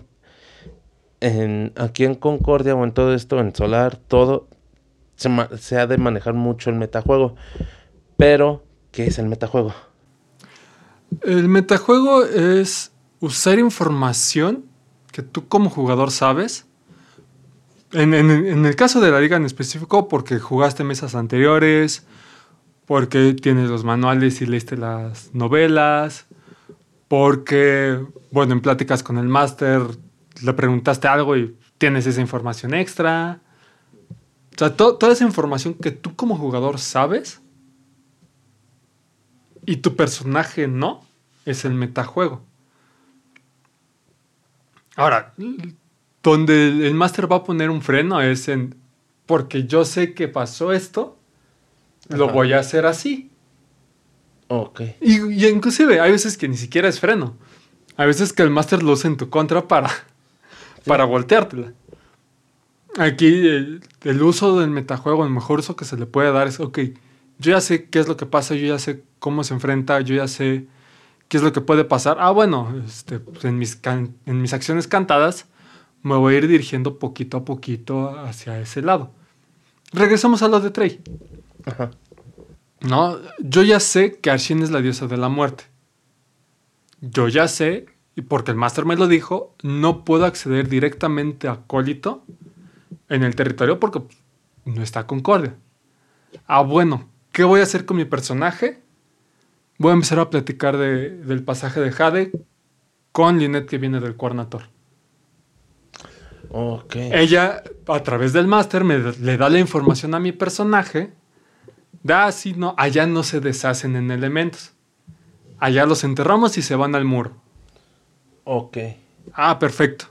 En, aquí en Concordia o en todo esto, en Solar, todo se, se ha de manejar mucho el metajuego. Pero, ¿qué es el metajuego? El metajuego es usar información que tú como jugador sabes. En, en- en el caso de la liga en específico, porque jugaste mesas anteriores, porque tienes los manuales y leíste las novelas, porque, bueno, en pláticas con el máster le preguntaste algo y tienes esa información extra. O sea, to- toda esa información que tú como jugador sabes y tu personaje no, es el metajuego. Ahora, donde el, máster va a poner un freno es en, porque yo sé que pasó esto, lo voy a hacer así. Ok. Y, y inclusive hay veces que ni siquiera es freno. Hay veces que el máster lo usa en tu contra para, para volteártela. Aquí el, el uso del metajuego, el mejor uso que se le puede dar es, ok, yo ya sé qué es lo que pasa, yo ya sé cómo se enfrenta, yo ya sé qué es lo que puede pasar. Ah, bueno, este, pues, en, mis can- en mis acciones cantadas me voy a ir dirigiendo poquito a poquito hacia ese lado. Regresamos a lo de Trey. Ajá. No, yo ya sé que Arshin es la diosa de la muerte. Yo ya sé, y porque el máster me lo dijo, no puedo acceder directamente a Acólito en el territorio porque no está Concordia. Ah, bueno, ¿qué voy a hacer con mi personaje? Voy a empezar a platicar de- del pasaje de Jade con Lynette que viene del Cuernator. Ok. Ella, a través del máster, me le da la información a mi personaje. Da así, no, allá no se deshacen en elementos. Allá los enterramos y se van al muro. Ok. Ah, perfecto.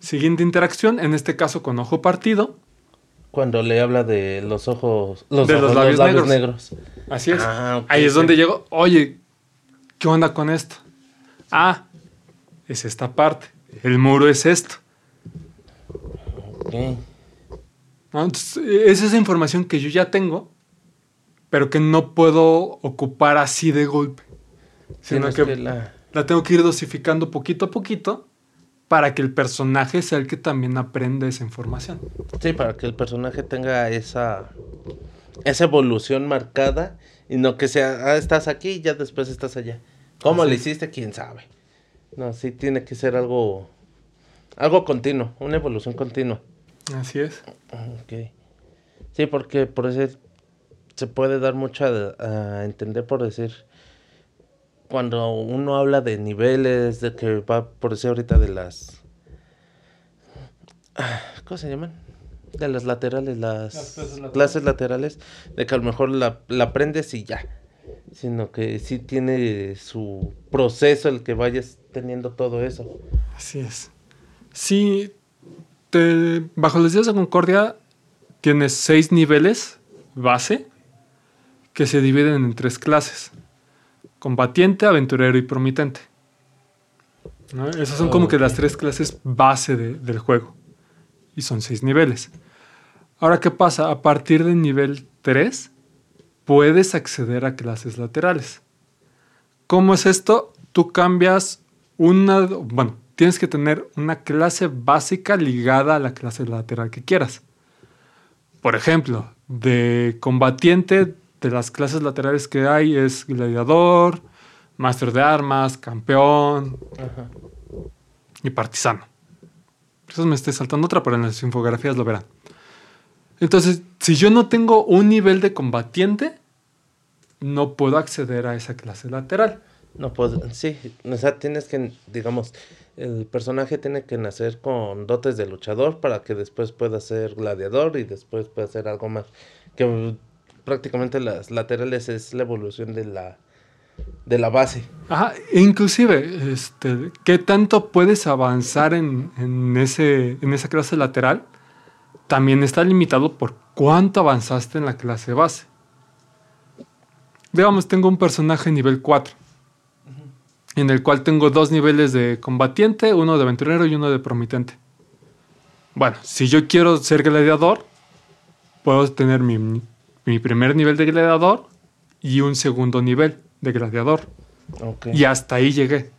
Siguiente interacción, en este caso con ojo partido. Cuando le habla de los ojos. Los De los labios negros. Así es. Ah, Ahí es sí. donde llego. Oye, ¿qué onda con esto? Ah, es esta parte. El muro es esto. Ok. ¿no? Entonces, es esa información que yo ya tengo, pero que no puedo ocupar así de golpe. Sino que, que la- la tengo que ir dosificando poquito a poquito para que el personaje sea el que también aprenda esa información. Sí, para que el personaje tenga esa. Esa evolución marcada. Y no que sea, ah, estás aquí y ya después estás allá. ¿Cómo Así le hiciste? ¿Quién sabe? No, sí tiene que ser algo. Algo continuo, una evolución continua. Así es. Ok. Sí, porque por eso se puede dar mucho a, a entender por decir. Cuando uno habla de niveles, de que va por decir ahorita de las. ah, ¿Cómo se llaman? De las laterales, las, Las clases laterales. clases laterales, de que a lo mejor la, la aprendes y ya. Sino que sí tiene su proceso el que vayas teniendo todo eso. Así es. Sí, te- bajo los días de Concordia tienes seis niveles base que se dividen en tres clases. Combatiente, aventurero y promitente. ¿No? Esas son como que las tres clases base de- del juego. Y son seis niveles. Ahora, ¿qué pasa? A partir del nivel 3 puedes acceder a clases laterales. ¿Cómo es esto? Tú cambias una, bueno, tienes que tener una clase básica ligada a la clase lateral que quieras. Por ejemplo, de combatiente, de las clases laterales que hay es gladiador, máster de armas, campeón Ajá. y partisano. Eso me estoy saltando otra, pero en las infografías lo verán. Entonces, si yo no tengo un nivel de combatiente, no puedo acceder a esa clase lateral. No, pues sí, o sea, tienes que, digamos, el personaje tiene que nacer con dotes de luchador para que después pueda ser gladiador y después pueda ser algo más. Que prácticamente las laterales es la evolución de la, de la base. Ajá, inclusive, este, ¿qué tanto puedes avanzar en, en ese, en esa clase lateral? También está limitado por cuánto avanzaste en la clase base. Digamos, tengo un personaje nivel 4, en el cual tengo dos niveles de combatiente, uno de aventurero y uno de promitente. Bueno, si yo quiero ser gladiador, puedo tener mi, mi primer nivel de gladiador y un segundo nivel de gladiador. Y hasta ahí llegué.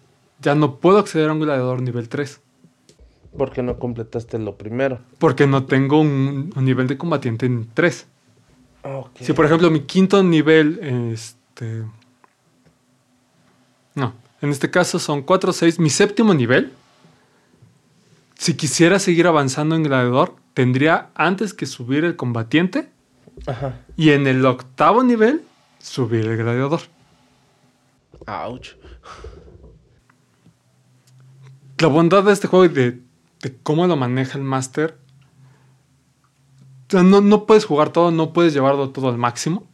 Ya no puedo acceder a un gladiador nivel 3. Porque no completaste lo primero. Porque no tengo un, un nivel de combatiente en 3. Ok. Si por ejemplo mi quinto nivel, este... No, en este caso son 4 o 6. Mi séptimo nivel, si quisiera seguir avanzando en gladiador, tendría antes que subir el combatiente Ajá. y en el octavo nivel subir el gladiador. Ouch. La bondad de este juego y de, de cómo lo maneja el máster. no, no puedes jugar todo, no puedes llevarlo todo al máximo.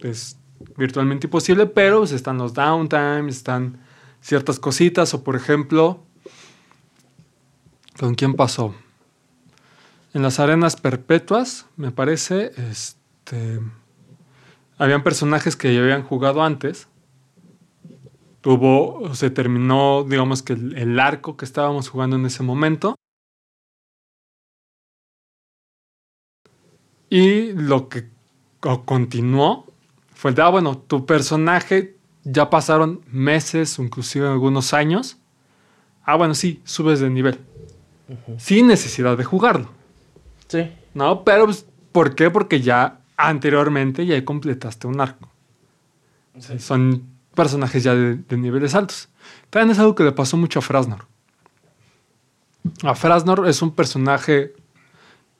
Es virtualmente imposible, pero pues, están los downtimes, están ciertas cositas. O por ejemplo, ¿con quién pasó? En las arenas perpetuas, me parece, este, habían personajes que ya habían jugado antes tuvo, se terminó, digamos que el, el arco que estábamos jugando en ese momento. Y lo que co- continuó fue el de, ah, bueno, tu personaje ya pasaron meses inclusive algunos años. Ah, bueno, sí, subes de nivel. Sin necesidad de jugarlo. Sí. No, pero pues, ¿por qué? Porque ya anteriormente ya completaste un arco. Son, personajes ya de, de niveles altos. También es algo que le pasó mucho a Frasnor. A Frasnor es un personaje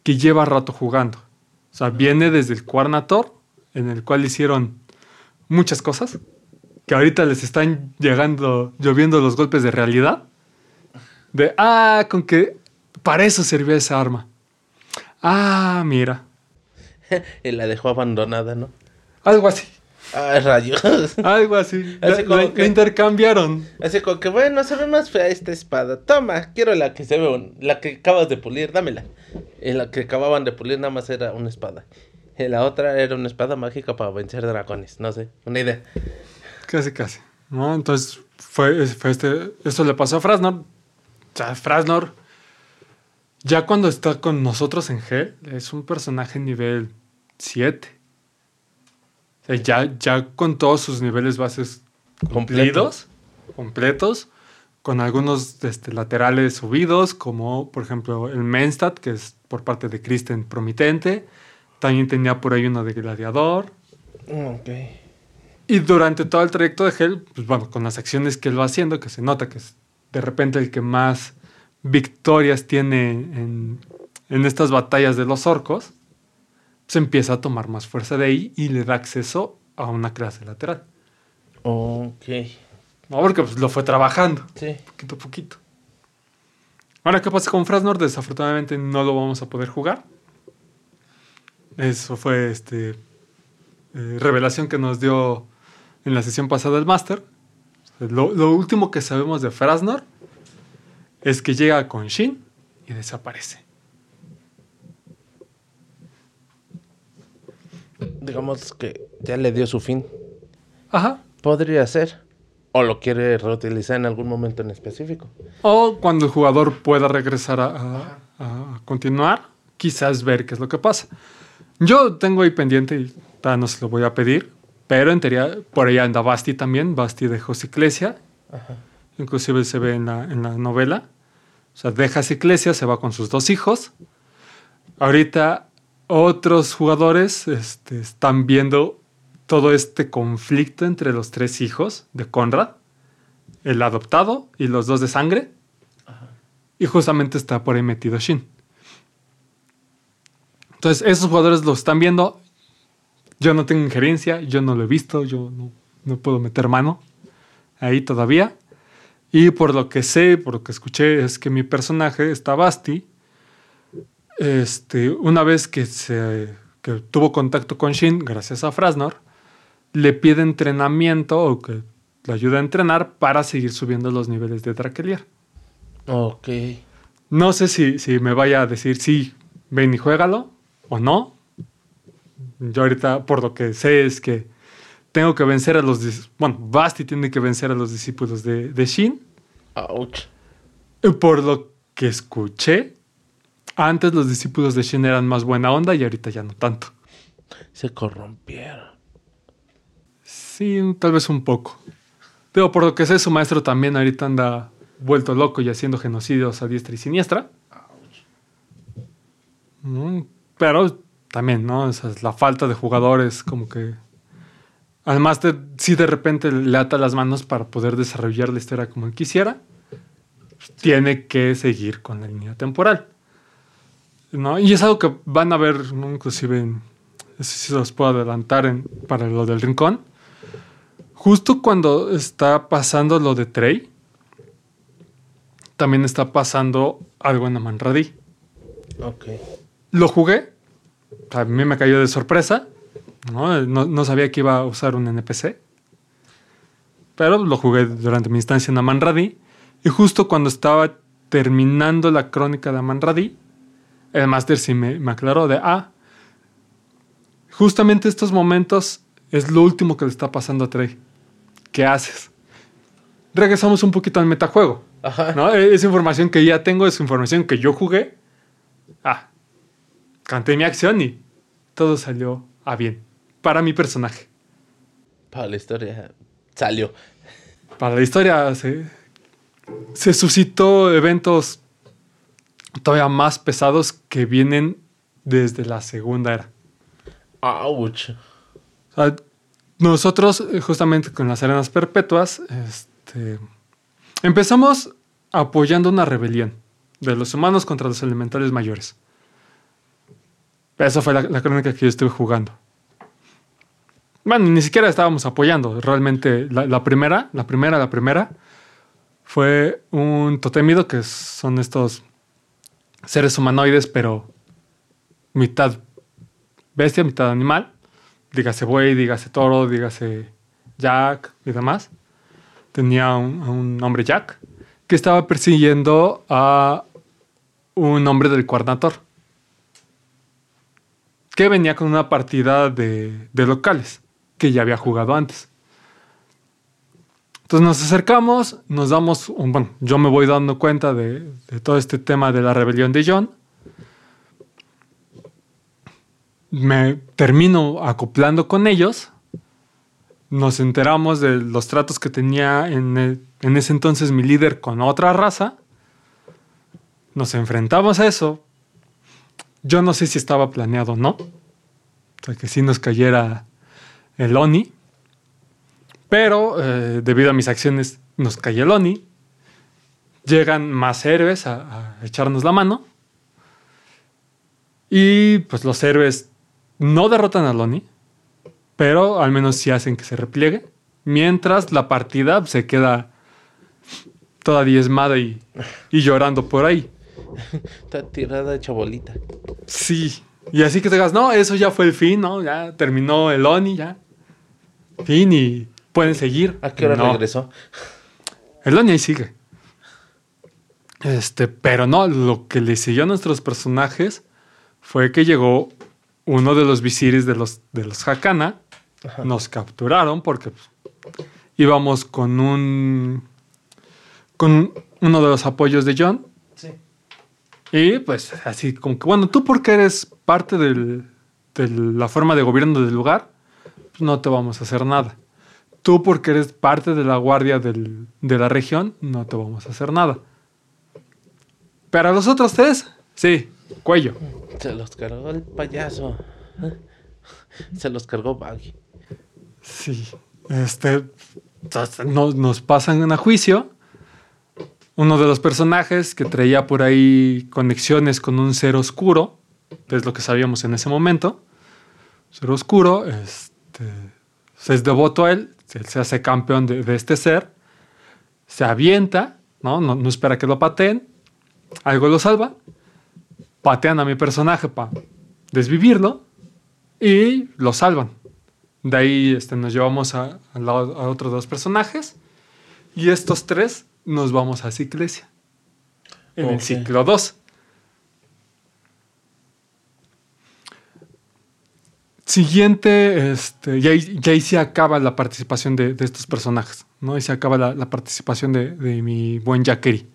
que lleva rato jugando. O sea, viene desde el Quarnator, en el cual hicieron muchas cosas, que ahorita les están llegando, lloviendo los golpes de realidad. De, ah, con que para eso servía esa arma. Ah, mira. [LAUGHS] y la dejó abandonada, ¿no? Algo así. Ay, rayos. [LAUGHS] Algo así. [LAUGHS] Así La- que- la intercambiaron. Así como que, bueno, se ve más fea esta espada. Toma, quiero la que se ve, un- la que acabas de pulir, dámela. Y la que acababan de pulir nada más era una espada. Y la otra era una espada mágica para vencer dragones. No sé, una idea. Casi, casi. ¿no? Entonces, fue, fue este, esto le pasó a Frasnor. O sea, Frasnor, ya cuando está con nosotros en G, es un personaje nivel 7. O sea, ya, ya con todos sus niveles bases cumplidos, completos, con algunos este, laterales subidos, como por ejemplo el Menstat, que es por parte de Kristen Promitente. También tenía por ahí uno de Gladiador. Ok. Y durante todo el trayecto de Hell, pues bueno, con las acciones que él va haciendo, que se nota que es de repente el que más victorias tiene en, en estas batallas de los orcos, se empieza a tomar más fuerza de ahí y le da acceso a una clase lateral. Ok. ¿No? Porque pues, lo fue trabajando, Sí. poquito a poquito. Ahora, ¿qué pasa con Frasnor? Desafortunadamente no lo vamos a poder jugar. Eso fue este eh, revelación que nos dio en la sesión pasada el Master. Lo, lo último que sabemos de Frasnor es que llega con Shin y desaparece. Digamos que ya le dio su fin. Ajá. Podría ser. O lo quiere reutilizar en algún momento en específico. O cuando el jugador pueda regresar a, a- a continuar, quizás ver qué es lo que pasa. Yo tengo ahí pendiente y no se lo voy a pedir, pero en teoría por ahí anda Basti también, Basti dejó Ciclesia, inclusive se ve en la, en la novela. O sea, deja Ciclesia, se va con sus dos hijos. Ahorita otros jugadores este, están viendo todo este conflicto entre los tres hijos de Conrad, el adoptado y los dos de sangre. Y justamente está por ahí metido Shin. Entonces, esos jugadores lo están viendo. Yo no tengo injerencia, yo no lo he visto, yo no, no puedo meter mano ahí todavía. Y por lo que sé, por lo que escuché, es que mi personaje, está Basti, este, una vez que, se, que tuvo contacto con Shin, gracias a Frasnor, le pide entrenamiento o que le ayuda a entrenar para seguir subiendo los niveles de Drakelier. Ok. No sé si, si me vaya a decir sí, ven y juégalo o no. Yo ahorita, por lo que sé, es que tengo que vencer a los... Bueno, Basti tiene que vencer a los discípulos de, de Shin. Ouch. Por lo que escuché, antes los discípulos de Shin eran más buena onda y ahorita ya no tanto. Se corrompieron. Sí, tal vez un poco. Pero por lo que sé, su maestro también ahorita anda vuelto loco y haciendo genocidios a diestra y siniestra. Mm, Pero también, ¿no? Esa es la falta de jugadores, como que. Además, de, si de repente le ata las manos para poder desarrollar la historia como él quisiera, tiene que seguir con la línea temporal. ¿no? Y es algo que van a ver, ¿no? inclusive, en, se los puedo adelantar en- para lo del rincón. Justo cuando está pasando lo de Trey, también está pasando algo en Amanradí. Ok. Lo jugué, a mí me cayó de sorpresa, ¿no? No, no sabía que iba a usar un NPC, pero lo jugué durante mi instancia en Amanradí, y justo cuando estaba terminando la crónica de Amanradí, el máster sí me, me aclaró de, ah, justamente estos momentos es lo último que le está pasando a Trey. ¿Qué haces? Regresamos un poquito al metajuego. Ajá. ¿no? E- Esa información que ya tengo es información que yo jugué. Ah, canté mi acción y todo salió a bien. Para mi personaje. Para la historia salió. Para la historia se, se suscitó eventos todavía más pesados que vienen desde la segunda era. Ouch. O sea, nosotros, eh, justamente con las arenas perpetuas, este, empezamos apoyando una rebelión de los humanos contra los elementales mayores. Esa fue la, la crónica que yo estuve jugando. Bueno, ni siquiera estábamos apoyando. Realmente, la, primera, la primera, la primera, fue un totémido que son estos seres humanoides, pero mitad bestia, mitad animal. Dígase buey, dígase toro, dígase Jack y demás. Tenía un, un hombre Jack que estaba persiguiendo a un hombre del Cuarnator que venía con una partida de locales que ya había jugado antes. Entonces nos acercamos, nos damos, bueno, yo me voy dando cuenta de, todo este tema de la rebelión de John. Me termino acoplando con ellos. Nos enteramos de los tratos que tenía en, el- en ese entonces mi líder con otra raza. Nos enfrentamos a eso. Yo no sé si estaba planeado o no. O sea, que sí nos cayera el Oni. Pero eh, debido a mis acciones nos cayó el Oni. Llegan más héroes a, a echarnos la mano. Y pues los héroes no derrotan al Oni. Pero al menos sí hacen que se repliegue. Mientras la partida se queda toda diezmada y, y llorando por ahí. Está tirada hecha bolita. Sí. Y así que te digas, no, eso ya fue el fin, ¿no? Ya terminó el Oni, ya. Fin y pueden seguir. ¿A qué hora No. regresó? El Oni ahí sigue. Este, pero no, lo que le siguió a nuestros personajes fue que llegó uno de los visires de los, de los Hakana. Ajá. Nos capturaron porque pues, íbamos con un. con uno de los apoyos de John. Sí. Y pues así como que, bueno, tú porque eres parte del- de la forma de gobierno del lugar, no te vamos a hacer nada. Tú porque eres parte de la guardia del- de la región, no te vamos a hacer nada. Pero a los otros tres, sí, cuello. Se los cargó el payaso. Se los cargó Baggy. Sí, este, nos, nos pasan a juicio. Uno de los personajes que traía por ahí conexiones con un ser oscuro, es lo que sabíamos en ese momento. Ser oscuro, este, se es devoto a él, él se hace campeón de, de este ser, se avienta, ¿no? No, no espera que lo pateen, algo lo salva, patean a mi personaje para desvivirlo y lo salvan. De ahí este, nos llevamos a, a la- a otros dos personajes. Y estos tres nos vamos a Ciclesia. En el ciclo 2. Siguiente, este, y, ahí, y ahí se acaba la participación de, de estos personajes. ¿no? Ahí se acaba la, la participación de, de mi buen Jackeri.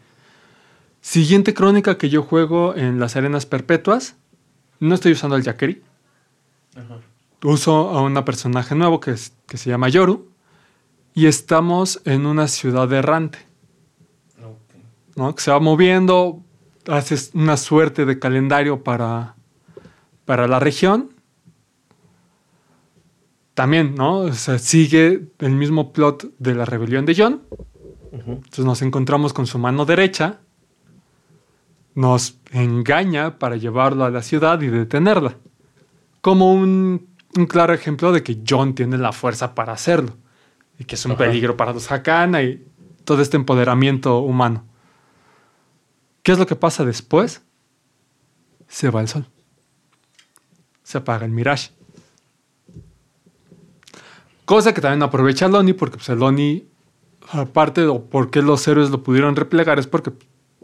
Siguiente crónica que yo juego en las arenas perpetuas. No estoy usando el Jackeri uso a un personaje nuevo que, es- que se llama Yoru y estamos en una ciudad errante, ¿no? Que se va moviendo, haces una suerte de calendario para, para la región. También, ¿no? O sea, sigue el mismo plot de la rebelión de John. Entonces nos encontramos con su mano derecha, nos engaña para llevarlo a la ciudad y detenerla como un, un claro ejemplo de que John tiene la fuerza para hacerlo y que es un Ajá. peligro para los Hakana y todo este empoderamiento humano. ¿Qué es lo que pasa después? Se va el sol. Se apaga el Mirage. Cosa que también aprovecha Loni porque pues, el Loni, aparte de por qué los héroes lo pudieron replegar, es porque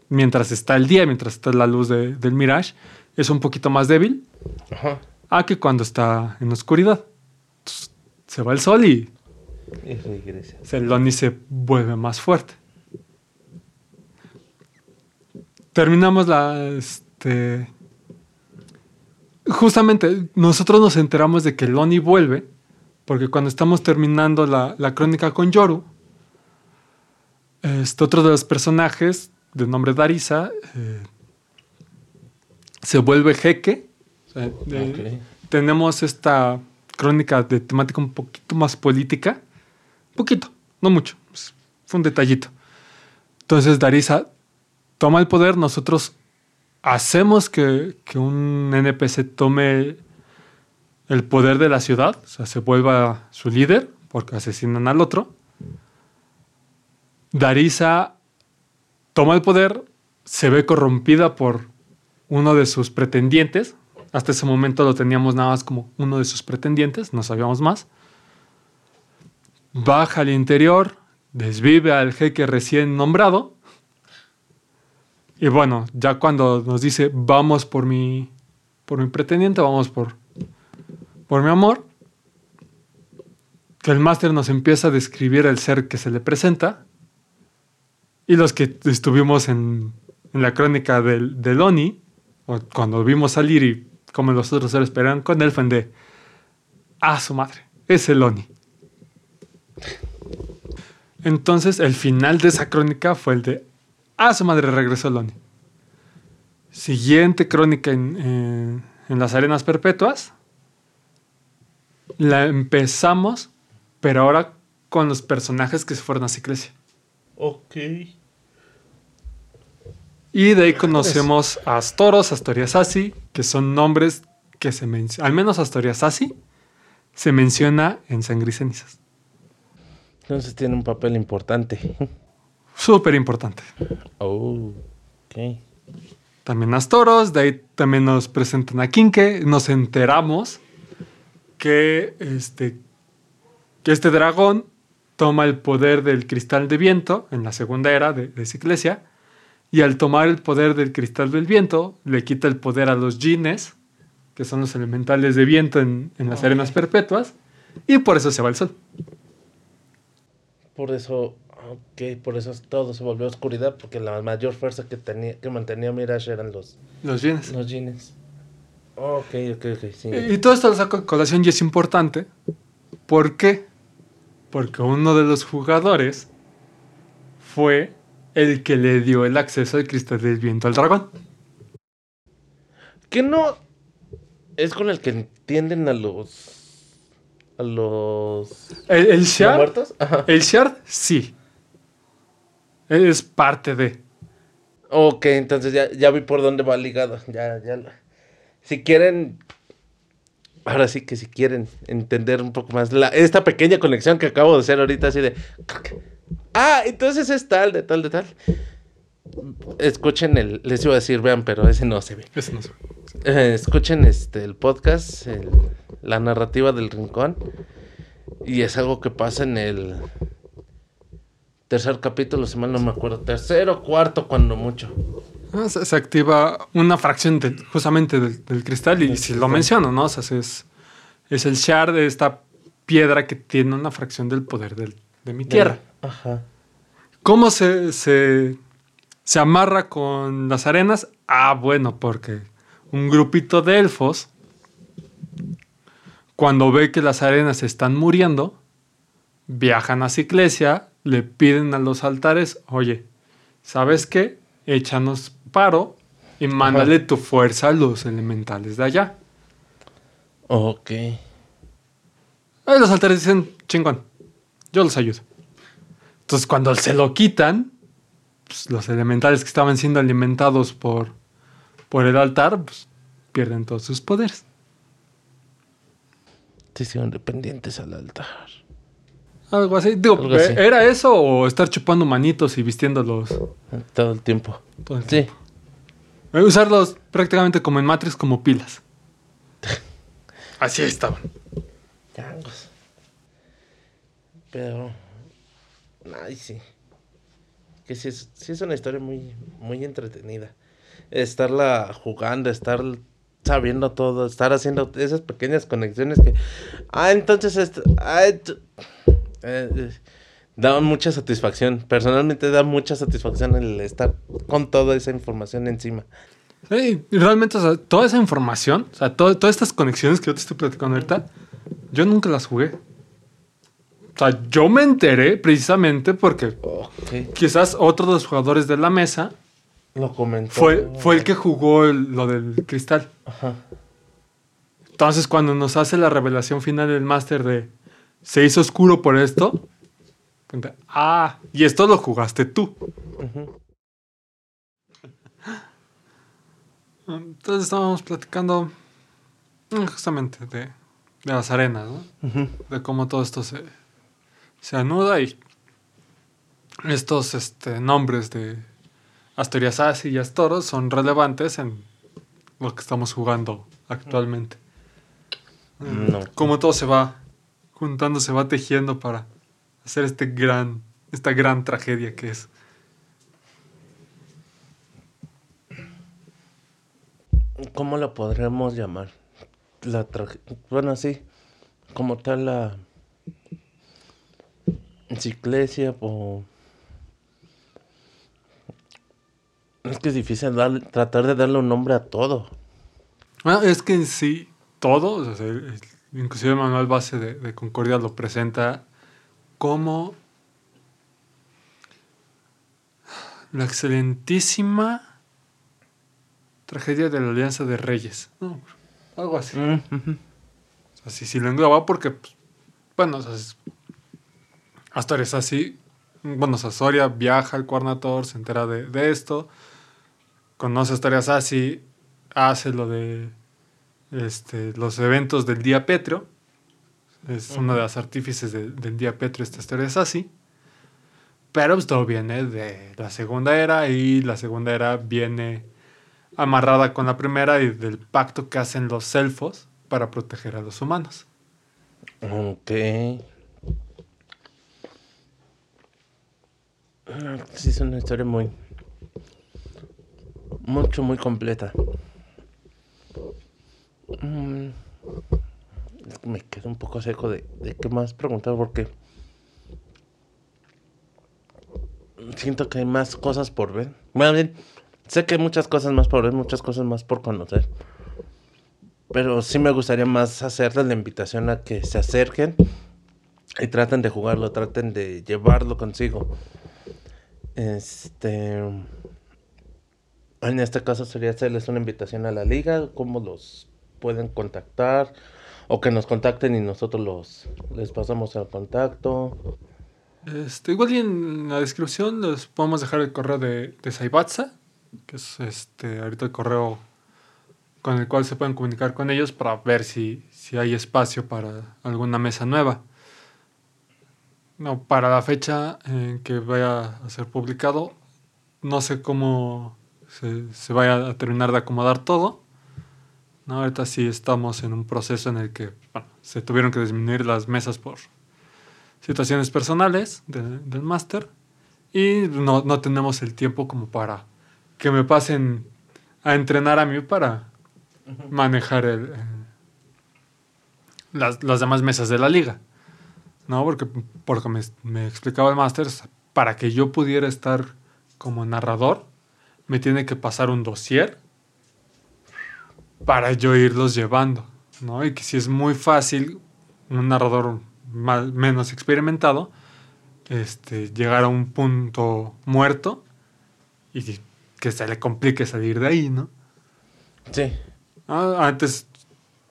mientras está el día, mientras está la luz de- del Mirage, es un poquito más débil Ajá. a que cuando está en oscuridad. Entonces, se va el sol y Y regresa. el Loni se vuelve más fuerte. Terminamos la. Este, justamente nosotros nos enteramos de que Loni vuelve, porque cuando estamos terminando la, la crónica con Yoru, este otro de los personajes, de nombre Darisa, eh, se vuelve jeque. O sea, de- Ok. tenemos esta crónica de temática un poquito más política. Poquito, no mucho. pues, Fue un detallito. Entonces Darisa toma el poder, nosotros hacemos que, que un NPC tome el poder de la ciudad, o sea, se vuelva su líder, porque asesinan al otro. Darisa toma el poder, se ve corrompida por uno de sus pretendientes. Hasta ese momento lo teníamos nada más como uno de sus pretendientes, no sabíamos más. Baja al interior, desvive al jeque recién nombrado. Y bueno, ya cuando nos dice vamos por mi, por mi pretendiente, vamos por, por mi amor, que el máster nos empieza a describir el ser que se le presenta. Y los que estuvimos en, la crónica del, del Oni, o cuando lo vimos salir y como los otros seres esperaban con él, fue de, ah, su madre, es el Oni. Entonces, el final de esa crónica fue el de, ah, su madre regresó el. Siguiente crónica en las arenas perpetuas. La empezamos, pero ahora con los personajes que se fueron a Ciclesia. Ok. Y de ahí conocemos a Astoros, Astoriasasi, que son nombres que se mencionan, al menos Astoriasasi, se menciona en Sangre y Cenizas. Entonces tiene un papel importante. [LAUGHS] Súper importante. Oh, ok. También Astoros, de ahí también nos presentan a Kinke, nos enteramos que este, que este dragón toma el poder del cristal de viento en la segunda era de, de Ciclesia, y al tomar el poder del cristal del viento, le quita el poder a los jeans, que son los elementales de viento en, en las arenas perpetuas, y por eso se va el sol. Por eso, ok, por eso todo se volvió oscuridad, porque la mayor fuerza que tenía, que mantenía Mirage eran los, Los jeans. los jeans. Ok, ok, ok, sí. Y, y todo esto lo saco a colación y es importante. ¿Por qué? Porque uno de los jugadores fue el que le dio el acceso al cristal del viento al dragón. ¿Qué no es con el que entienden a los a los El, el ¿no Shard, muertos? Ajá. el Shard, sí. Es parte de. Ok, entonces ya, ya vi por dónde va ligado. Ya, ya. Si quieren. Ahora sí que si quieren entender un poco más la, esta pequeña conexión que acabo de hacer ahorita, así de. Ah, entonces es tal, de tal, de tal. Escuchen el. Les iba a decir, vean, pero ese no se ve. Ese no sé. Eh, escuchen este el podcast, el- la narrativa del rincón. Y es algo que pasa en el tercer capítulo, si mal no me acuerdo. Tercero, cuarto, cuando mucho. Ah, se, se activa una fracción justamente del, del cristal y si lo menciono, ¿no? O sea, es, es el Shard de esta piedra que tiene una fracción del poder del- de mi tierra. Ajá. ¿Cómo se, se, se amarra con las arenas? Ah, bueno, porque un grupito de elfos, cuando ve que las arenas están muriendo, viajan a Ciclesia, le piden a los altares, oye, ¿sabes qué? Échanos paro y mándale tu fuerza a los elementales de allá. Ok. Ahí los altares dicen, chingón, yo los ayudo. Entonces cuando se lo quitan, pues, los elementales que estaban siendo alimentados por, por el altar, pues pierden todos sus poderes. Se hicieron dependientes al altar. Algo así. Digo, Algo así. ¿era eso o estar chupando manitos y vistiéndolos Todo el tiempo. todo el Sí. Eh, Usarlos prácticamente como en Matrix, como pilas. [LAUGHS] Así estaban. Changos. Pero. Ay, sí. Que sí es, sí es una historia muy, muy entretenida. Estarla jugando, estar sabiendo todo, estar haciendo esas pequeñas conexiones que. Ah, entonces esto. ah, esto- eh, eh, da mucha satisfacción. Personalmente da mucha satisfacción el estar con toda esa información encima. Sí, y realmente, o sea, toda esa información, o sea, to- todas estas conexiones que yo te estoy platicando ahorita, yo nunca las jugué. O sea, yo me enteré precisamente porque quizás otro de los jugadores de la mesa Lo comentó. fue, fue el que jugó el- lo del cristal. Ajá. Entonces, cuando nos hace la revelación final del máster de se hizo oscuro por esto, ah, y esto lo jugaste tú. Entonces estábamos platicando mm, justamente de, de las arenas, de cómo todo esto se, se anuda y estos este, nombres de Asturias Asi y Astoros son relevantes en lo que estamos jugando actualmente. No. Cómo todo se va juntando, se va tejiendo para hacer este gran, esta gran tragedia que es. ¿Cómo la podremos llamar? La Bueno, sí, como tal la enciclesia o... Es que es difícil dar- tratar de darle un nombre a todo. Bueno, es que en sí, todo, o sea, inclusive el manual base de, de Concordia lo presenta como la excelentísima tragedia de la Alianza de Reyes. No, algo así. Mm. Así sí lo engloba porque, pues, bueno, o sea, es- Asturias así. Bueno, o sea, Soria viaja al Cuarnator, se entera de, de esto, conoce a Asturias así, hace lo de este, los eventos del Día Petro. Es uno de los artífices de- del Día Petro, esta Asturias así. Pero pues, todo viene de la Segunda Era y la Segunda Era viene amarrada con la primera y del pacto que hacen los elfos para proteger a los humanos. Ok. Ah, Sí, es una historia muy... Mucho, muy completa. Mm, me quedo un poco seco de, de qué más preguntar porque... Siento que hay más cosas por ver. Bueno, sé que hay muchas cosas más por ver, muchas cosas más por conocer. Pero sí me gustaría más hacerles la invitación a que se acerquen y traten de jugarlo, traten de llevarlo consigo. Este. En este caso sería hacerles una invitación a la liga, cómo los pueden contactar o que nos contacten y nosotros los les pasamos el contacto. Este, igual y en la descripción les podemos dejar el correo de, de Saibatsa, que es este, ahorita el correo con el cual se pueden comunicar con ellos para ver si, si hay espacio para alguna mesa nueva. No, para la fecha en que vaya a ser publicado, no sé cómo se, se vaya a terminar de acomodar todo. No, ahorita sí estamos en un proceso en el que bueno, se tuvieron que disminuir las mesas por situaciones personales de- del máster y no, no tenemos el tiempo como para que me pasen a entrenar a mí para manejar el, eh, las, las demás mesas de la liga. ¿No? Porque, porque me, me explicaba el máster, para que yo pudiera estar como narrador, me tiene que pasar un dossier para yo irlos llevando. ¿no? Y que si es muy fácil, un narrador mal- menos experimentado, este, llegar a un punto muerto y que se le complique salir de ahí, ¿no? Sí. Ah, antes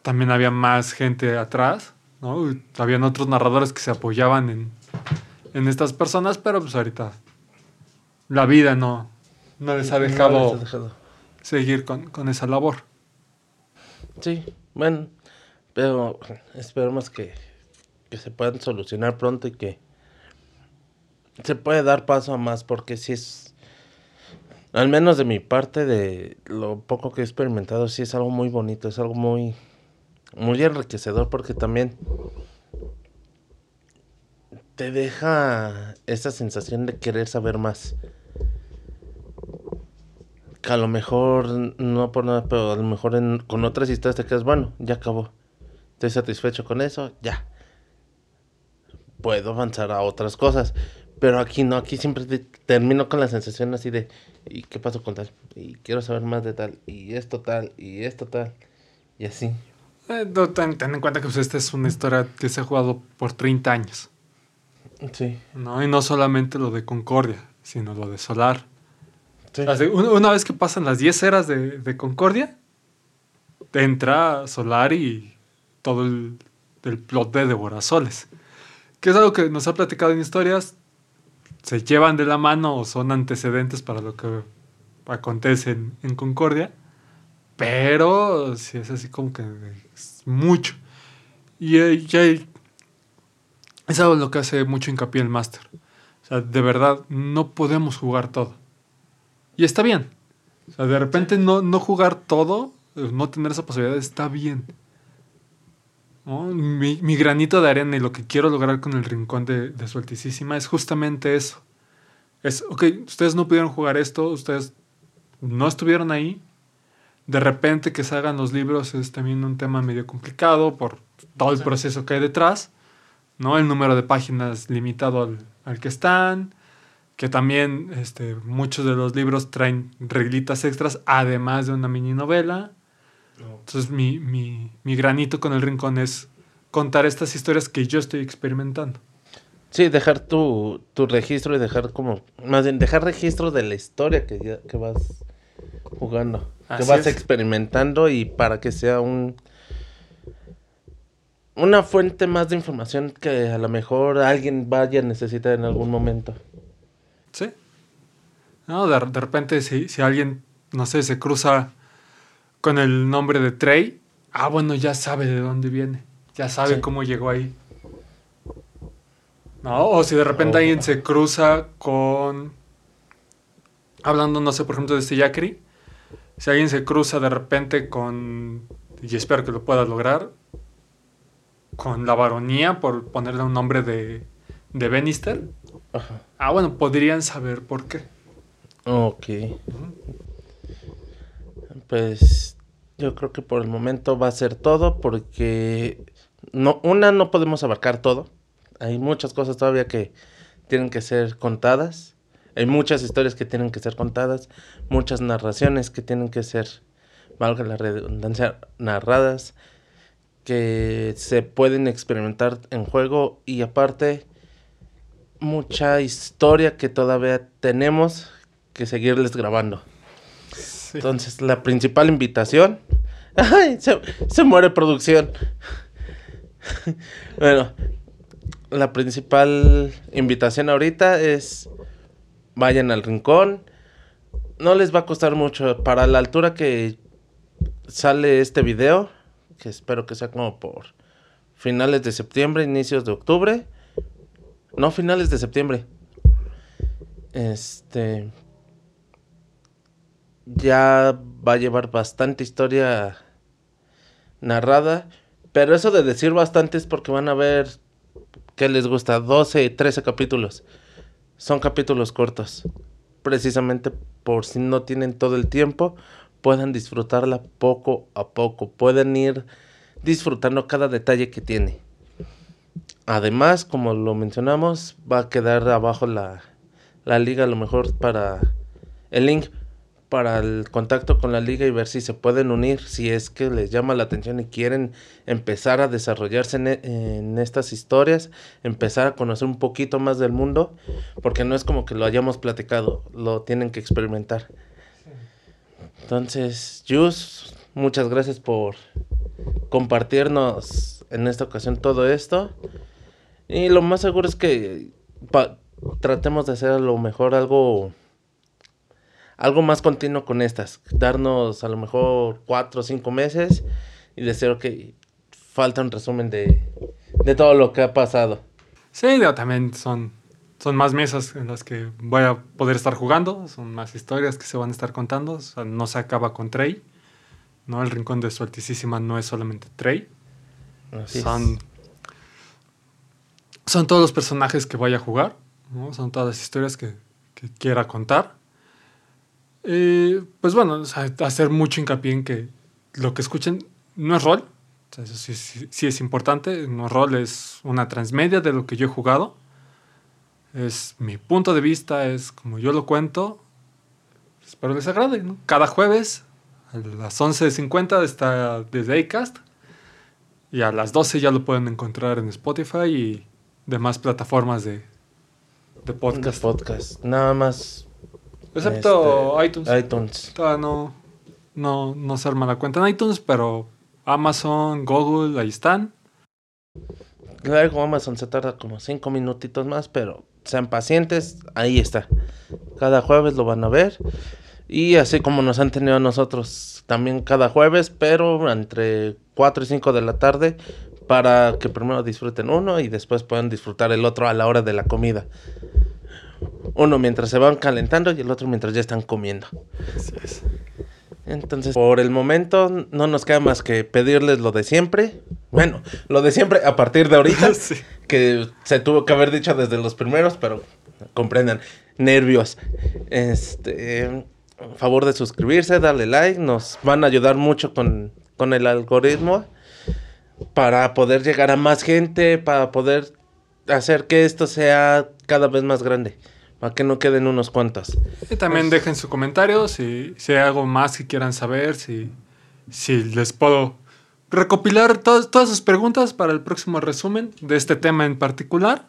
también había más gente atrás, ¿no? Y Habían otros narradores que se apoyaban en, en estas personas, pero pues ahorita la vida no, no les ha No dejado les ha dejado. seguir con, con esa labor. Sí, bueno, pero esperemos que, que se puedan solucionar pronto y que se puede dar paso a más, porque si es, al menos de mi parte, de lo poco que he experimentado, sí es algo muy bonito, es algo muy, muy enriquecedor, porque también te deja esa sensación de querer saber más. Que a lo mejor, no por nada, pero a lo mejor en- con otras historias te quedas, bueno, ya acabó. Estoy satisfecho con eso, ya. Puedo avanzar a otras cosas. Pero aquí no, aquí siempre te- termino con la sensación así de, ¿y qué pasó con tal? Y quiero saber más de tal, y esto tal, y esto tal, y así. Eh, no, ten, ten en cuenta que pues, esta es una historia que se ha jugado por 30 años. Sí, ¿no? Y no solamente lo de Concordia, sino lo de Solar. Sí. Una vez que pasan las 10 eras de, de Concordia, entra Solar y todo el, el plot de Devorasoles. Que es algo que nos ha platicado en historias, se llevan de la mano o son antecedentes para lo que acontece en, Concordia, pero sí es así como que es mucho. Y, eh, y es algo en lo que hace mucho hincapié el máster. O sea, de verdad, no podemos jugar todo. Y está bien. O sea, de repente no, no jugar todo, eh, no tener esa posibilidad, está bien. ¿No? Mi, mi granito de arena y lo que quiero lograr con el rincón de, de su altísima es justamente eso. Es, ok, ustedes no pudieron jugar esto, ustedes no estuvieron ahí. De repente que se hagan los libros es también un tema medio complicado por todo el proceso que hay detrás. ¿no? El número de páginas limitado al, al que están. Que también este, muchos de los libros traen reglitas extras, además de una mini novela. Entonces mi, mi, mi granito con el rincón es contar estas historias que yo estoy experimentando. Sí, dejar tu, tu registro y dejar como... Más bien, dejar registro de la historia que, ya, que vas jugando. que vas es. experimentando y para que sea un... Una fuente más de información que a lo mejor alguien vaya a necesitar en algún momento. No, de, de repente si, si alguien, no sé, se cruza con el nombre de Trey, ah, bueno, ya sabe de dónde viene. Ya sabe Sí. cómo llegó ahí. No, o si de repente Oh. alguien se cruza con... Hablando, no sé, por ejemplo, de este Yakri. Si alguien se cruza de repente con... Y espero que lo pueda lograr. Con la baronía, por ponerle un nombre de, de Benister. Ajá. Ah, bueno, podrían saber por qué. Ok. Pues yo creo que por el momento va a ser todo porque no una no podemos abarcar todo. Hay muchas cosas todavía que tienen que ser contadas. Hay muchas historias que tienen que ser contadas, muchas narraciones que tienen que ser, valga la redundancia, narradas, que se pueden experimentar en juego y aparte mucha historia que todavía tenemos que seguirles grabando. Sí. Entonces, la principal invitación. [LAUGHS] ¡Ay! Se, se muere producción. [LAUGHS] bueno, la principal invitación ahorita es. Vayan al rincón. No les va a costar mucho. Para la altura que sale este video, que espero que sea como por finales de septiembre, inicios de octubre. No, finales de septiembre. Este ya va a llevar bastante historia narrada. Pero eso de decir bastante es porque van a ver que les gusta 12, 13 capítulos. Son capítulos cortos. Precisamente por si no tienen todo el tiempo, puedan disfrutarla poco a poco. Pueden ir disfrutando cada detalle que tiene. Además, como lo mencionamos, va a quedar abajo la, la liga a lo mejor para el link para el contacto con la liga y ver si se pueden unir, si es que les llama la atención y quieren empezar a desarrollarse en, e- en estas historias, empezar a conocer un poquito más del mundo, porque no es como que lo hayamos platicado, lo tienen que experimentar. Entonces, Jus, muchas gracias por compartirnos en esta ocasión todo esto. Y lo más seguro es que tratemos de hacer a lo mejor algo algo más continuo con estas. Darnos a lo mejor cuatro o cinco meses y decir, ok, falta un resumen de, de todo lo que ha pasado. Sí, también son, son más mesas en las que voy a poder estar jugando, son más historias que se van a estar contando, o sea, no se acaba con Trey, ¿no? El rincón de su altísima no es solamente Trey, Así es. son, son todos los personajes que voy a jugar, ¿no? Son todas las historias que, que quiera contar. Y, pues bueno, o sea, hacer mucho hincapié en que lo que escuchen no es rol, o sea, eso sí, sí- sí es importante, no es rol, es una transmedia de lo que yo he jugado. Es mi punto de vista, es como yo lo cuento. Espero les agrade. ¿no? Cada jueves a las 11.50 está desde Acast. Y a las 12 ya lo pueden encontrar en Spotify y demás plataformas de, de podcast. De podcast. Nada más. Excepto este, iTunes. iTunes. Todavía no, no, no se arma la cuenta en iTunes, pero Amazon, Google, ahí están. Luego Amazon se tarda como cinco minutitos más, pero sean pacientes, ahí está. Cada jueves lo van a ver. Y así como nos han tenido a nosotros también cada jueves, pero entre 4 y 5 de la tarde, para que primero disfruten uno y después puedan disfrutar el otro a la hora de la comida. Uno mientras se van calentando y el otro mientras ya están comiendo. Así es. Entonces, por el momento no nos queda más que pedirles lo de siempre. Bueno, lo de siempre a partir de ahorita, [LAUGHS] Sí. que se tuvo que haber dicho desde los primeros, pero comprendan, nervios. Este, favor de suscribirse, darle like, nos van a ayudar mucho con, con el algoritmo para poder llegar a más gente, para poder hacer que esto sea cada vez más grande, para que no queden unos cuantos. Y también Pues- dejen su comentario si, si hay algo más que quieran saber, si, si les puedo recopilar todas, todas sus preguntas para el próximo resumen de este tema en particular.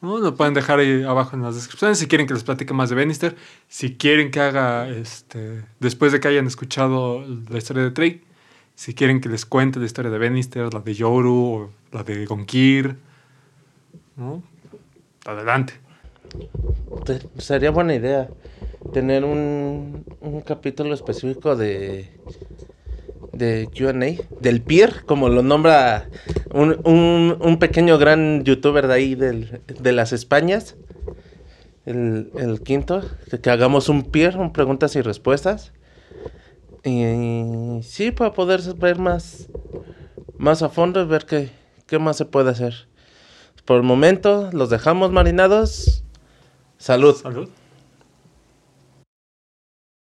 ¿no? Lo pueden dejar ahí abajo en las descripciones si quieren que les platique más de Bannister, si quieren que haga, este, después de que hayan escuchado la historia de Trey, si quieren que les cuente la historia de Bannister, la de Yoru o la de Gonkir. Adelante. Te- Sería buena idea tener un, un capítulo específico de de Q&A, del peer, como lo nombra un, un, un pequeño gran youtuber de ahí del- de las Españas, el, el quinto, que, que hagamos un peer, un preguntas y respuestas. Y sí, para poder ver más, más a fondo y ver qué, qué más se puede hacer. Por el momento, los dejamos marinados. Salud. Salud.